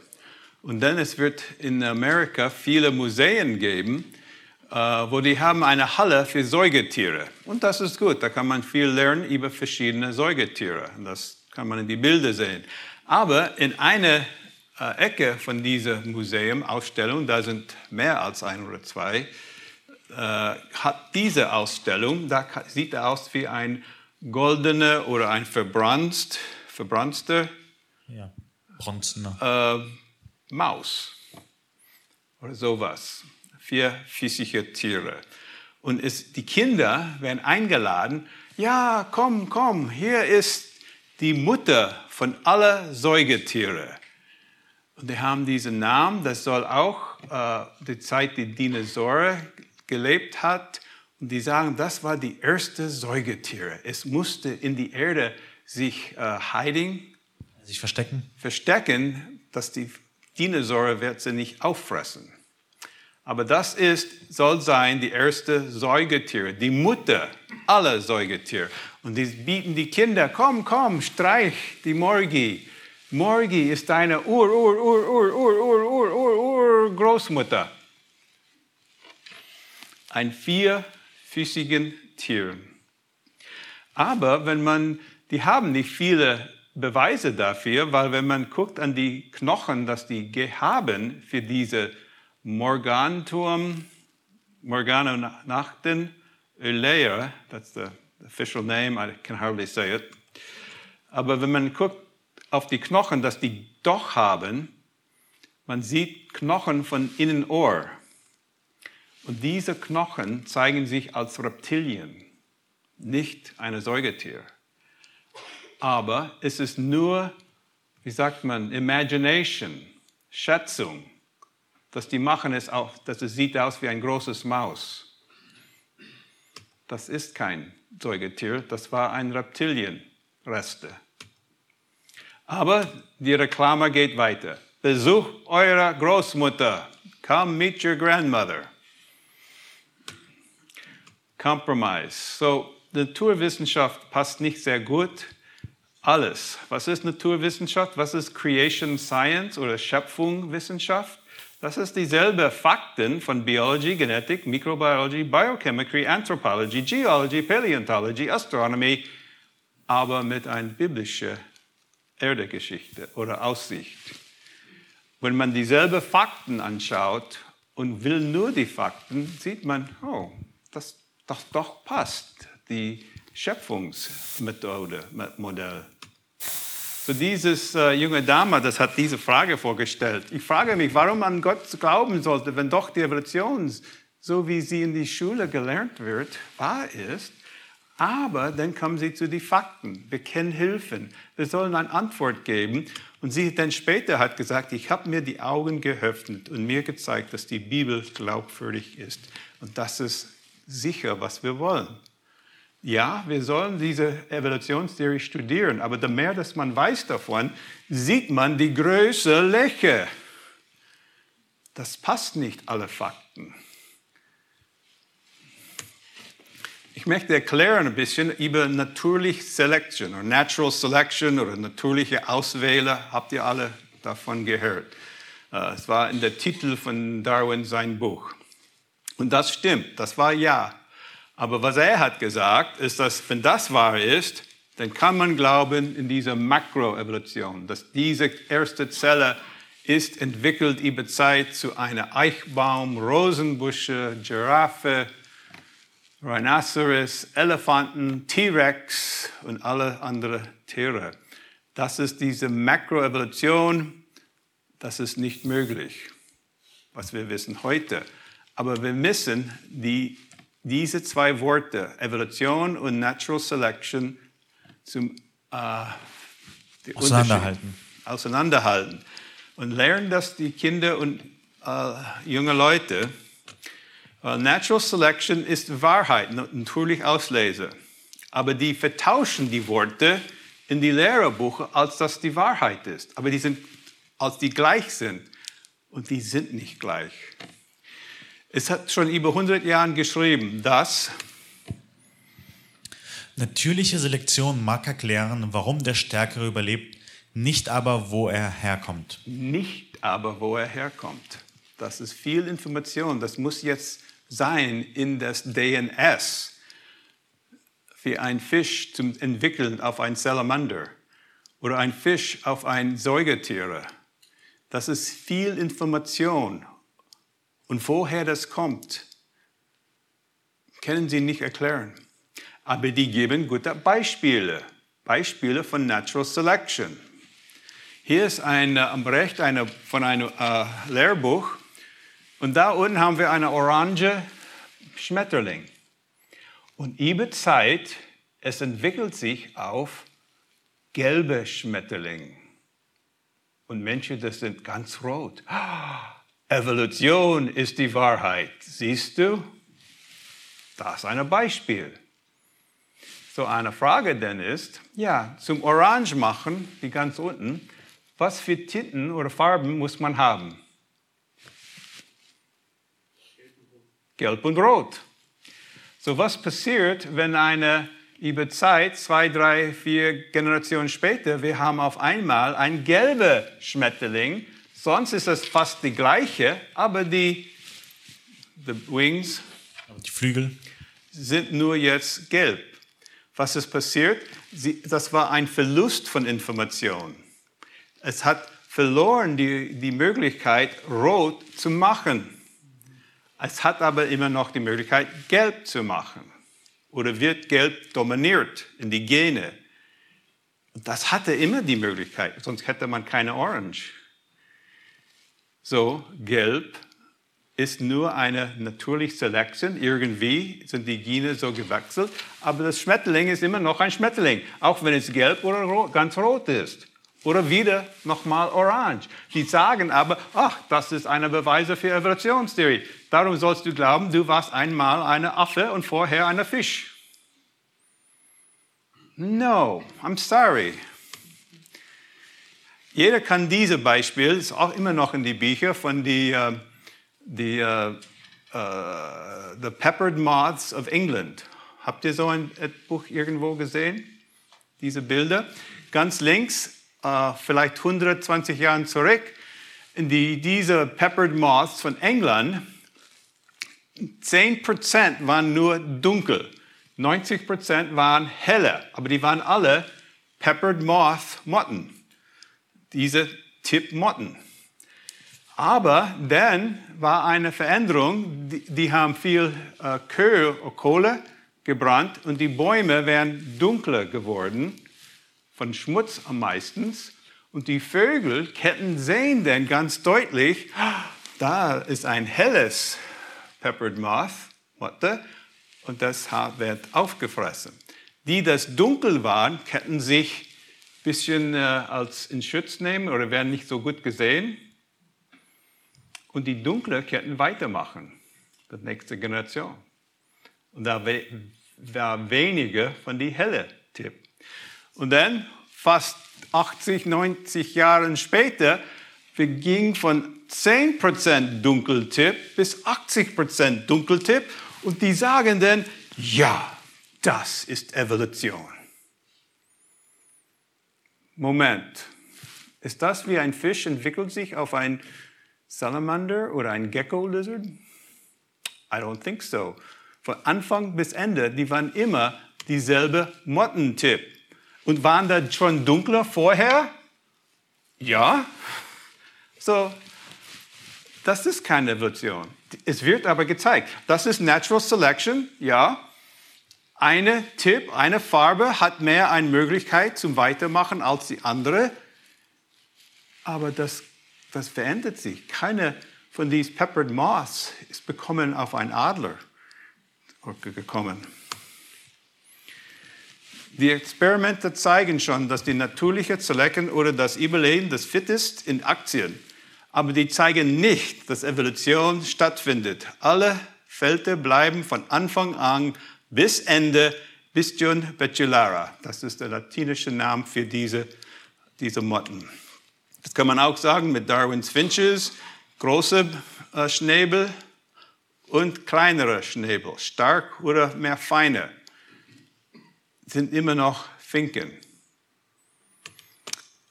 Und dann es wird in Amerika viele Museen geben, äh, wo die haben eine Halle für Säugetiere. Und das ist gut, da kann man viel lernen über verschiedene Säugetiere. Das kann man in die Bilder sehen. Aber in einer äh, Ecke von dieser Museum-Ausstellung, da sind mehr als ein oder zwei, hat diese Ausstellung, da sieht er aus wie ein goldener oder ein verbrannt, verbrannter Ja. Äh, Maus oder sowas. Vierfüßige Tiere. Und es, die Kinder werden eingeladen, ja, komm, komm, hier ist die Mutter von aller Säugetiere. Und die haben diesen Namen, das soll auch äh, die Zeit, die Dinosaurier gelebt hat. Und die sagen, das war die erste Säugetiere. Es musste in die Erde sich äh, hiding, Sich verstecken. verstecken, dass die Dinosaurier wird sie nicht auffressen. Aber das ist, soll sein, die erste Säugetiere, die Mutter aller Säugetiere. Und die bieten die Kinder, komm, komm, streich die Morgi. Morgi ist deine Ur, Ur, Ur, Ur, Ur, Ur, Ur, Ur, Ur Großmutter. Ein vierfüßigen Tier. Aber wenn man, die haben nicht viele Beweise dafür, weil wenn man guckt an die Knochen, dass die haben für diese Morganturm, Morganonachten, Eulea, that's the official name, I can hardly say it. Aber wenn man guckt auf die Knochen, dass die doch haben, man sieht Knochen von Innenohr. Und diese Knochen zeigen sich als Reptilien, nicht eine Säugetier. Aber es ist nur, wie sagt man, Imagination, Schätzung, dass die machen es auch, dass es sieht aus wie ein großes Maus. Das ist kein Säugetier, das war ein Reptilienreste. Aber die Reklame geht weiter. Besuch eurer Großmutter. Come meet your grandmother. Compromise. So, Naturwissenschaft passt nicht sehr gut. Alles. Was ist Naturwissenschaft? Was ist Creation Science oder Schöpfungswissenschaft? Das ist dieselbe Fakten von Biology, Genetik, Microbiology, Biochemistry, Anthropology, Geology, Paläontology, Astronomy, aber mit einer biblischen Erdegeschichte oder Aussicht. Wenn man dieselbe Fakten anschaut und will nur die Fakten, sieht man, oh, das, das doch passt, die Schöpfungsmethode, Modell. So dieses äh, junge Dame, das hat diese Frage vorgestellt. Ich frage mich, warum man Gott glauben sollte, wenn doch die Evolution, so wie sie in die Schule gelernt wird, wahr ist. Aber dann kommen sie zu den Fakten. Wir kennen Hilfen. Wir sollen eine Antwort geben. Und sie dann später hat gesagt, ich habe mir die Augen geöffnet und mir gezeigt, dass die Bibel glaubwürdig ist. Und das ist sicher, was wir wollen. Ja, wir sollen diese Evolutionstheorie studieren, aber je mehr, dass man weiß davon, sieht man die Größe Läche. Das passt nicht alle Fakten. Ich möchte erklären ein bisschen über natürliche Selection oder Natural Selection oder natürliche Auswähler. Habt ihr alle davon gehört? Äh, es war in der Titel von Darwin sein Buch. Und das stimmt, das war ja. Aber was er hat gesagt, ist, dass wenn das wahr ist, dann kann man glauben in diese Makroevolution, dass diese erste Zelle ist entwickelt über Zeit zu einer Eichbaum, Rosenbusche, Giraffe, Rhinoceros, Elefanten, T-Rex und alle anderen Tiere. Das ist diese Makroevolution, das ist nicht möglich, was wir wissen heute. Aber wir müssen die, diese zwei Worte, Evolution und Natural Selection, zum, äh, auseinanderhalten. auseinanderhalten. Und lernen das die Kinder und äh, junge Leute, Uh, natural Selection ist Wahrheit, natürlich Auslese. Aber die vertauschen die Worte in die Lehrerbuche, als dass die Wahrheit ist. Aber die sind, als die gleich sind. Und die sind nicht gleich. Es hat schon über 100 Jahren geschrieben, dass Natürliche Selektion mag erklären, warum der Stärkere überlebt, nicht aber, wo er herkommt. Nicht aber, wo er herkommt. Das ist viel Information. Das muss jetzt sein in das DNS wie ein Fisch zum Entwickeln auf ein Salamander oder ein Fisch auf ein Säugetier. Das ist viel Information. Und woher das kommt, können Sie nicht erklären. Aber die geben gute Beispiele, Beispiele von Natural Selection. Hier ist ein, am Recht eine, von einem äh, Lehrbuch und da unten haben wir eine orange Schmetterling. Und über Zeit, es entwickelt sich auf gelbe Schmetterling. Und Menschen, das sind ganz rot. Evolution ist die Wahrheit. Siehst du? Das ist ein Beispiel. So eine Frage denn ist, ja, zum Orange machen, die ganz unten, was für Tinten oder Farben muss man haben? Gelb und Rot. So was passiert, wenn eine über Zeit, zwei, drei, vier Generationen später, wir haben auf einmal ein gelber Schmetterling, sonst ist es fast die gleiche, aber die the Wings, die Flügel sind nur jetzt gelb. Was ist passiert? Sie, das war ein Verlust von Information. Es hat verloren die, die Möglichkeit, rot zu machen. Es hat aber immer noch die Möglichkeit, gelb zu machen. Oder wird gelb dominiert in die Gene. Das hatte immer die Möglichkeit, sonst hätte man keine Orange. So, gelb ist nur eine natürliche Selection. Irgendwie sind die Gene so gewechselt, aber das Schmetterling ist immer noch ein Schmetterling, auch wenn es gelb oder rot, ganz rot ist. Oder wieder nochmal orange. Die sagen aber, ach, das ist eine Beweise für Evolutionstheorie. Darum sollst du glauben, du warst einmal eine Affe und vorher eine Fisch. No, I'm sorry. Jeder kann dieses Beispiel, ist auch immer noch in die Bücher von die, uh, die uh, uh, The Peppered Moths of England. Habt ihr so ein Buch irgendwo gesehen? Diese Bilder. Ganz links, vielleicht 120 Jahre zurück, die, diese Peppered Moths von England, 10% waren nur dunkel. 90 Prozent waren helle, aber die waren alle Peppered Moth Motten, diese Tipp Motten. Aber dann war eine Veränderung, die, die haben viel äh, Kohle gebrannt und die Bäume wären dunkler geworden, von Schmutz am meisten. Und die Vögel hätten sehen dann ganz deutlich, da ist ein helles Peppered Moth, Motte, und das wird aufgefressen. Die, das dunkel waren, hätten sich bisschen äh, als in Schutz nehmen oder werden nicht so gut gesehen. Und die dunkle hätten weitermachen, die nächste Generation. Und da war weniger von die helle Tipp. Und dann, fast 80, 90 Jahre später, wir gingen von 10% Dunkeltipp bis 80% Dunkeltipp und die sagen dann, ja, das ist Evolution. Moment, ist das wie ein Fisch entwickelt sich auf ein Salamander oder ein Gecko-Lizard? I don't think so. Von Anfang bis Ende, die waren immer dieselbe Mottentipp. Und waren da schon dunkler vorher? Ja. So, das ist keine Evolution. Es wird aber gezeigt. Das ist Natural Selection, ja. Eine Tipp, eine Farbe hat mehr eine Möglichkeit zum Weitermachen als die andere. Aber das, das verändert sich. Keine von diesen Peppered Moths ist bekommen auf einen Adler gekommen. Die Experimente zeigen schon, dass die natürliche Selection oder das Überleben des Fittest in Aktien aber die zeigen nicht, dass Evolution stattfindet. Alle Felder bleiben von Anfang an bis Ende Bistion betulara. Das ist der latinische Name für diese, diese Motten. Das kann man auch sagen mit Darwins Finches, große äh, Schnäbel und kleinere Schnäbel, stark oder mehr feine, sind immer noch Finken.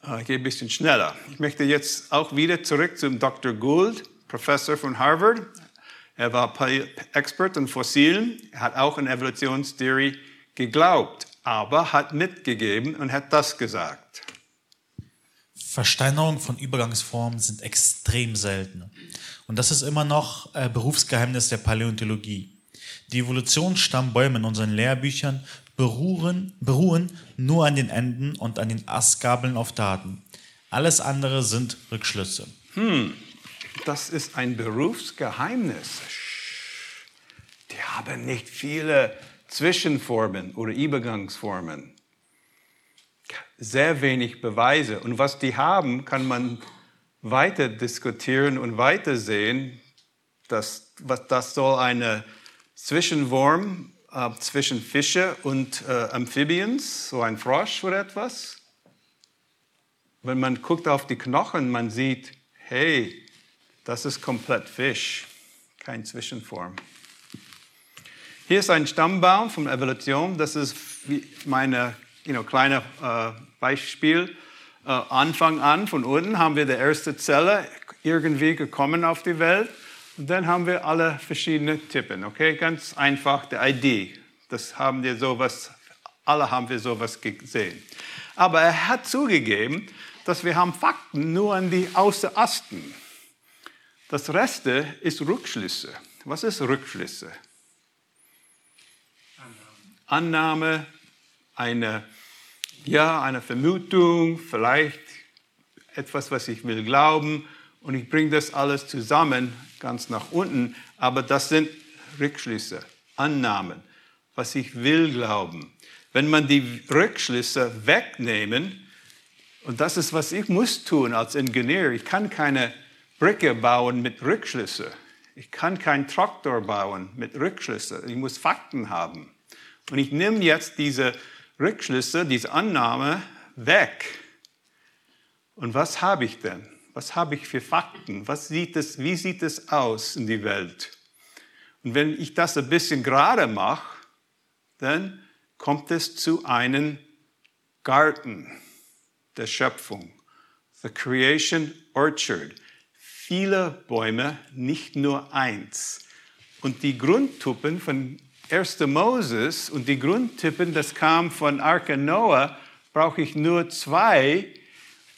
Ah, ich gehe ein bisschen schneller. Ich möchte jetzt auch wieder zurück zum Dr. Gould, Professor von Harvard. Er war Expert in Fossilen. Er hat auch in Evolutionstheorie geglaubt, aber hat mitgegeben und hat das gesagt. Versteinerungen von Übergangsformen sind extrem selten. Und das ist immer noch äh, Berufsgeheimnis der Paläontologie. Die Evolutionsstammbäume in unseren Lehrbüchern beruhen, beruhen nur an den Enden und an den Astgabeln auf Daten. Alles andere sind Rückschlüsse. Hm, das ist ein Berufsgeheimnis. Die haben nicht viele Zwischenformen oder Übergangsformen. Sehr wenig Beweise. Und was die haben, kann man weiter diskutieren und weiter sehen. Das, das soll eine Zwischenform äh, zwischen Fische und äh, Amphibians, so ein Frosch oder etwas. Wenn man guckt auf die Knochen, man sieht, hey, das ist komplett Fisch, kein Zwischenform. Hier ist ein Stammbaum von Evolution. Das ist meine you know, kleine äh, Beispiel. Äh, Anfang an, von unten haben wir die erste Zelle irgendwie gekommen auf die Welt. Und dann haben wir alle verschiedene Tippen, okay? Ganz einfach, die ID. Das haben wir sowas Alle haben wir sowas gesehen. Aber er hat zugegeben, dass wir haben Fakten nur an die Außerasten. Das Reste ist Rückschlüsse. Was ist Rückschlüsse? Annahme, eine, ja, eine Vermutung, vielleicht etwas, was ich will glauben. Und ich bringe das alles zusammen, ganz nach unten. Aber das sind Rückschlüsse, Annahmen, was ich will glauben. Wenn man die Rückschlüsse wegnehmen, und das ist, was ich muss tun als Ingenieur, ich kann keine Brücke bauen mit Rückschlüsse. Ich kann keinen Traktor bauen mit Rückschlüsse. Ich muss Fakten haben. Und ich nehme jetzt diese Rückschlüsse, diese Annahme weg. Und was habe ich denn? Was habe ich für Fakten? Was sieht es, wie sieht es aus in die Welt? Und wenn ich das ein bisschen gerade mache, dann kommt es zu einem Garten der Schöpfung. The Creation Orchard. Viele Bäume, nicht nur eins. Und die Grundtypen von 1. Moses und die Grundtypen, das kam von Arke Noah, brauche ich nur zwei.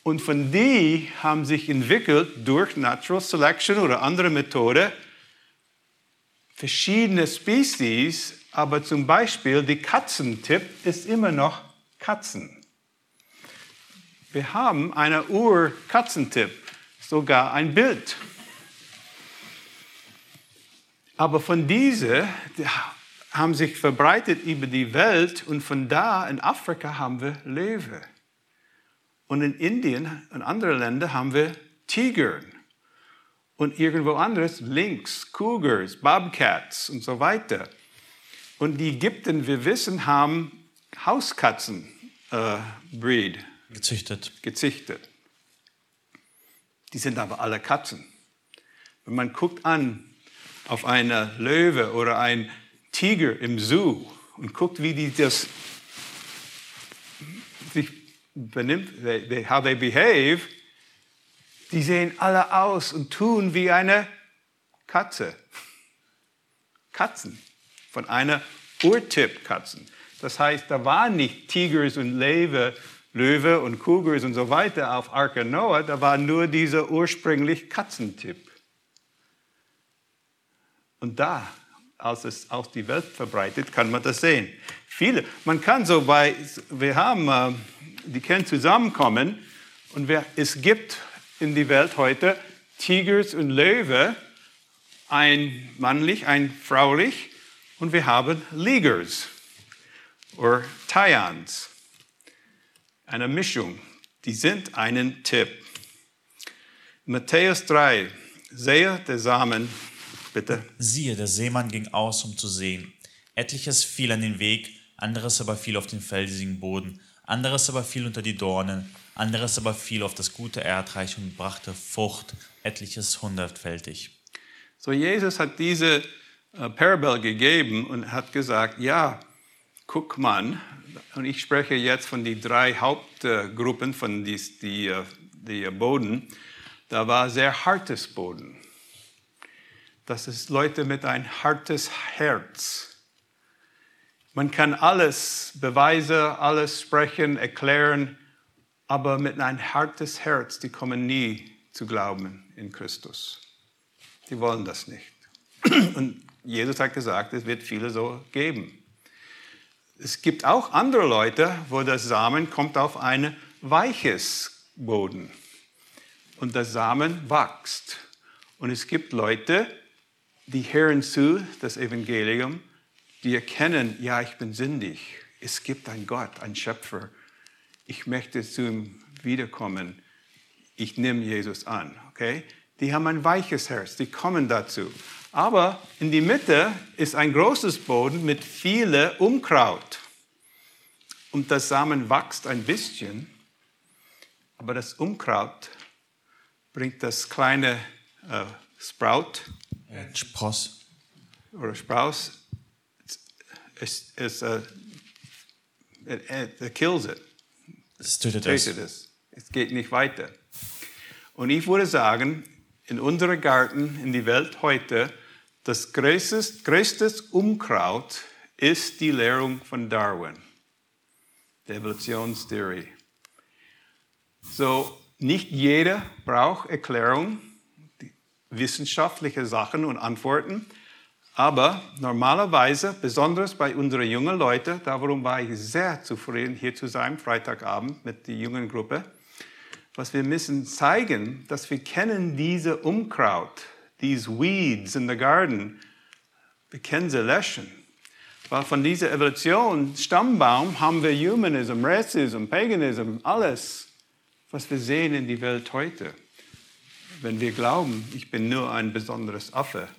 Und von die haben sich entwickelt durch Natural Selection oder andere Methode verschiedene Species, aber zum Beispiel die Katzentipp ist immer noch Katzen. Wir haben eine Ur-Katzentipp, sogar ein Bild. Aber von diese haben sich verbreitet über die Welt und von da in Afrika haben wir Löwe. Und in Indien und anderen Ländern haben wir Tiger. Und irgendwo anders Lynx, Cougars, Bobcats und so weiter. Und die Ägypten, wir wissen, haben Hauskatzen äh, breed. Gezüchtet. Gezüchtet. Die sind aber alle Katzen. Wenn man guckt an auf eine Löwe oder ein Tiger im Zoo und guckt, wie die das sich benimmt, they, they, how they behave, die sehen alle aus und tun wie eine Katze. Katzen. Von einer Urtipp-Katzen. Das heißt, da waren nicht Tigers und Löwe, Löwe und Cougars und so weiter auf Arke Noah, da war nur dieser ursprünglich Katzentipp. Und da, als es auf die Welt verbreitet, kann man das sehen. Viele, man kann so bei, wir haben, äh, die können zusammenkommen und wir, es gibt in die Welt heute Tigers und Löwe, ein männlich, ein fraulich, und wir haben Ligers oder Tyans, eine Mischung. Die sind einen Tipp. Matthäus 3, sehe der Samen, bitte. Siehe, der Seemann ging aus, um zu sehen. Etliches fiel an den Weg, anderes aber fiel auf den felsigen Boden, anderes aber fiel unter die Dornen, anderes aber fiel auf das gute Erdreich und brachte Frucht, etliches hundertfältig. So Jesus hat diese äh, Parabel gegeben und hat gesagt, ja, guck mal, und ich spreche jetzt von den drei Hauptgruppen von die, die, äh, die Boden, da war sehr hartes Boden. Das ist Leute mit ein hartes Herz. Man kann alles, Beweise, alles sprechen, erklären, aber mit ein hartes Herz, die kommen nie zu glauben in Christus. Die wollen das nicht. [clears throat] Und Jesus hat gesagt, es wird viele so geben. Es gibt auch andere Leute, wo das Samen kommt auf ein weiches Boden und der Samen wächst. Und es gibt Leute, die hören zu, das Evangelium, die erkennen, ja, ich bin sündig. Es gibt einen Gott, einen Schöpfer. Ich möchte zu ihm wiederkommen. Ich nehme Jesus an. Okay? Die haben ein weiches Herz, die kommen dazu. Aber in die Mitte ist ein großes Boden mit viel Unkraut. Und das Samen wächst ein bisschen, aber das Unkraut bringt das kleine äh, Sprout. Spross. Oder Spross. Es, es, uh, it, it kills it. Es tötet es. Es. Es geht nicht weiter. Und ich würde sagen, in unserem Garten, in die Welt heute, das größte, größte Unkraut ist die Lehrung von Darwin. der Evolutionstheorie. So, nicht jeder braucht Erklärung, wissenschaftliche Sachen und Antworten, aber normalerweise, besonders bei unseren jungen Leuten, darum war ich sehr zufrieden, hier zu sein, Freitagabend mit der jungen Gruppe, was wir müssen zeigen, dass wir kennen diese Unkraut, these weeds in the garden, wir kennen sie löschen. Weil von dieser Evolution, Stammbaum, haben wir Humanism, Racism, Paganism, alles, was wir sehen in die Welt heute. Wenn wir glauben, ich bin nur ein besonderes Affe.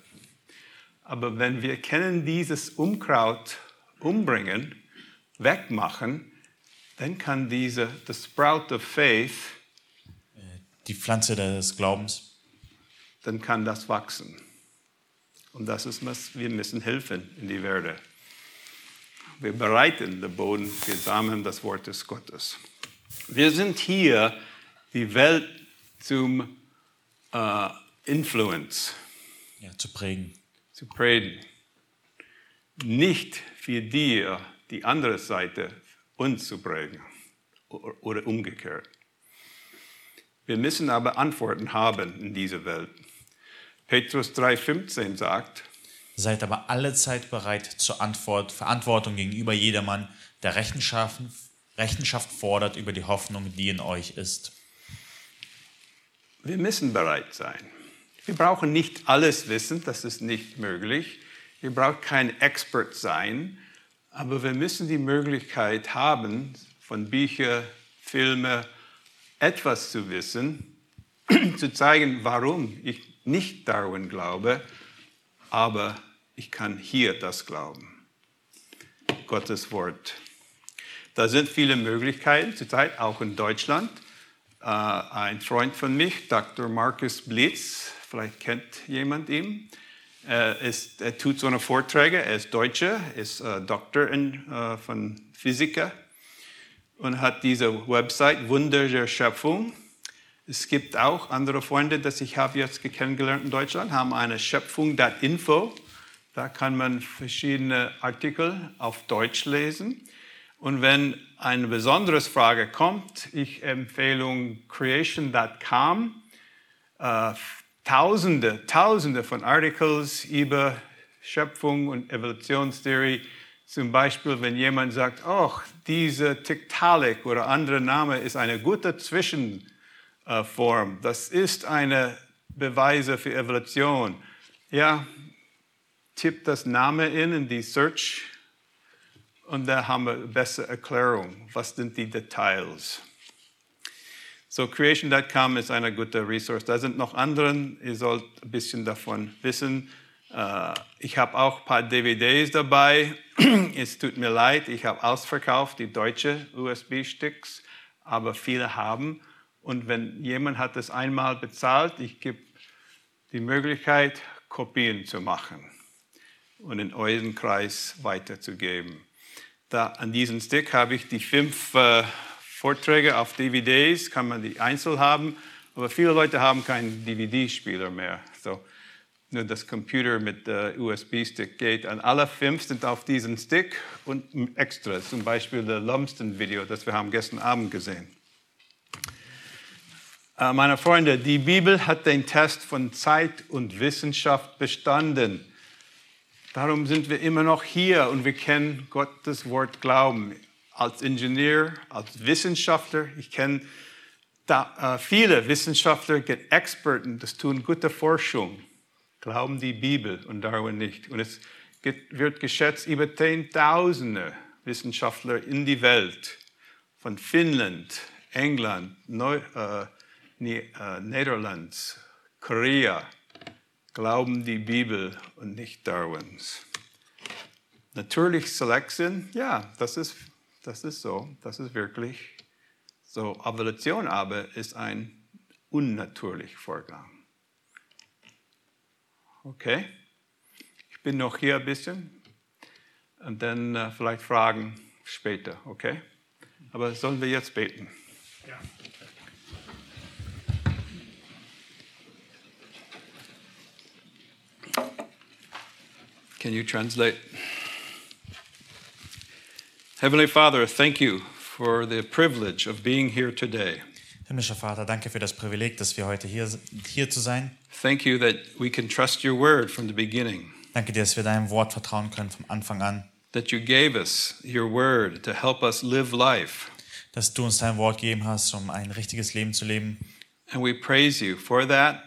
Aber wenn wir kennen dieses Unkraut umbringen, wegmachen, dann kann diese, the sprout of faith, Die Pflanze des Glaubens, dann kann das wachsen. Und das ist, was wir müssen helfen in die Werde. Wir bereiten den Boden, wir sammeln das Wort des Gottes. Wir sind hier, die Welt zum äh, Influence ja, zu prägen. zu predigen. Nicht für dir, die andere Seite, uns zu prägen oder umgekehrt. Wir müssen aber Antworten haben in dieser Welt. Petrus 3,15 sagt, Seid aber alle Zeit bereit zur Antwort, Verantwortung gegenüber jedermann, der Rechenschaft, Rechenschaft fordert über die Hoffnung, die in euch ist. wir müssen bereit sein. Wir brauchen nicht alles wissen, das ist nicht möglich. Wir brauchen kein Expert sein, aber wir müssen die Möglichkeit haben, von Büchern, Filmen etwas zu wissen, [clears throat] zu zeigen, warum ich nicht Darwin glaube, aber ich kann hier das glauben. Gottes Wort. Da sind viele Möglichkeiten zurzeit, auch in Deutschland. Äh, ein Freund von mich, Dr. Markus Blitz, vielleicht kennt jemand ihn, er, ist, er tut so eine Vorträge, er ist Deutscher, ist äh, Doktor äh, von Physiker und hat diese Website Wunder der Schöpfung. Es gibt auch andere Freunde, die ich habe jetzt kennengelernt in Deutschland, haben eine Schöpfung.info. Da kann man verschiedene Artikel auf Deutsch lesen. Und wenn eine besondere Frage kommt, ich empfehle creation.com. Äh, tausende, tausende von Articles über Schöpfung und Evolutionstheorie. Zum Beispiel, wenn jemand sagt, oh, diese Tiktaalik oder andere Name ist eine gute Zwischenform. Das ist eine Beweise für Evolution. Ja, tippt das Name in in die Search und da haben wir eine bessere Erklärung. Was sind die Details? So, creation.com ist eine gute Resource. Da sind noch andere, ihr sollt ein bisschen davon wissen. Äh, Ich habe auch ein paar DVDs dabei. [clears throat] Es tut mir leid, ich habe ausverkauft die deutsche USB-Sticks, aber viele haben. Und wenn jemand hat es einmal bezahlt, ich gebe die Möglichkeit, Kopien zu machen und in euren Kreis weiterzugeben. Da, an diesem Stick habe ich die fünf äh, Vorträge auf DVDs, kann man die einzeln haben, aber viele Leute haben keinen DVD-Spieler mehr. So, nur das Computer mit äh, USB-Stick geht. Und alle fünf sind auf diesem Stick und extra, zum Beispiel das Lumsden-Video, das wir haben gestern Abend gesehen. Äh, meine Freunde, die Bibel hat den Test von Zeit und Wissenschaft bestanden. Darum sind wir immer noch hier und wir kennen Gottes Wort Glauben. Als Ingenieur, als Wissenschaftler, ich kenne äh, viele Wissenschaftler, Experten, das tun gute Forschung, glauben die Bibel und Darwin nicht. Und es wird geschätzt, über Zehntausende Wissenschaftler in die Welt, von Finnland, England, Neu, äh, Äh, Niederlands, Korea, glauben die Bibel und nicht Darwins. Natürlich Selection, ja, das ist, das ist so, das ist wirklich so. Evolution aber ist ein unnatürlicher Vorgang. Okay, ich bin noch hier ein bisschen und dann äh, vielleicht Fragen später, okay? Aber sollen wir jetzt beten? Can you translate? Heavenly Father, thank you for the privilege of being here today. Himmlischer Vater, danke für das Privileg, dass wir heute hier, hier zu sein. Thank you that we can trust your word from the beginning, Danke dir, dass wir deinem Wort vertrauen können vom Anfang an. that you gave us your word to help us live life. Dass du uns dein Wort gegeben hast, um ein richtiges Leben zu leben. And we praise you for that.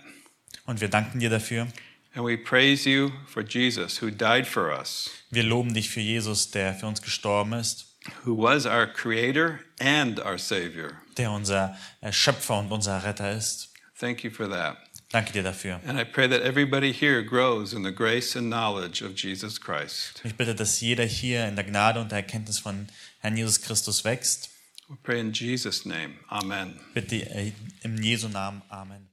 Und wir danken dir dafür. And we praise you for Jesus, who died for us, Wir loben dich für Jesus, der für uns gestorben ist, who was our creator and our savior. der unser äh, Schöpfer und unser Retter ist. Thank you for that. Danke dir dafür. And I pray that everybody here grows in the grace and knowledge of Jesus Christ. Ich bitte, dass jeder hier in der Gnade und der Erkenntnis von Herrn Jesus Christus wächst. We pray in Jesus' name. Amen. Bitte äh, im Jesu Namen. Amen.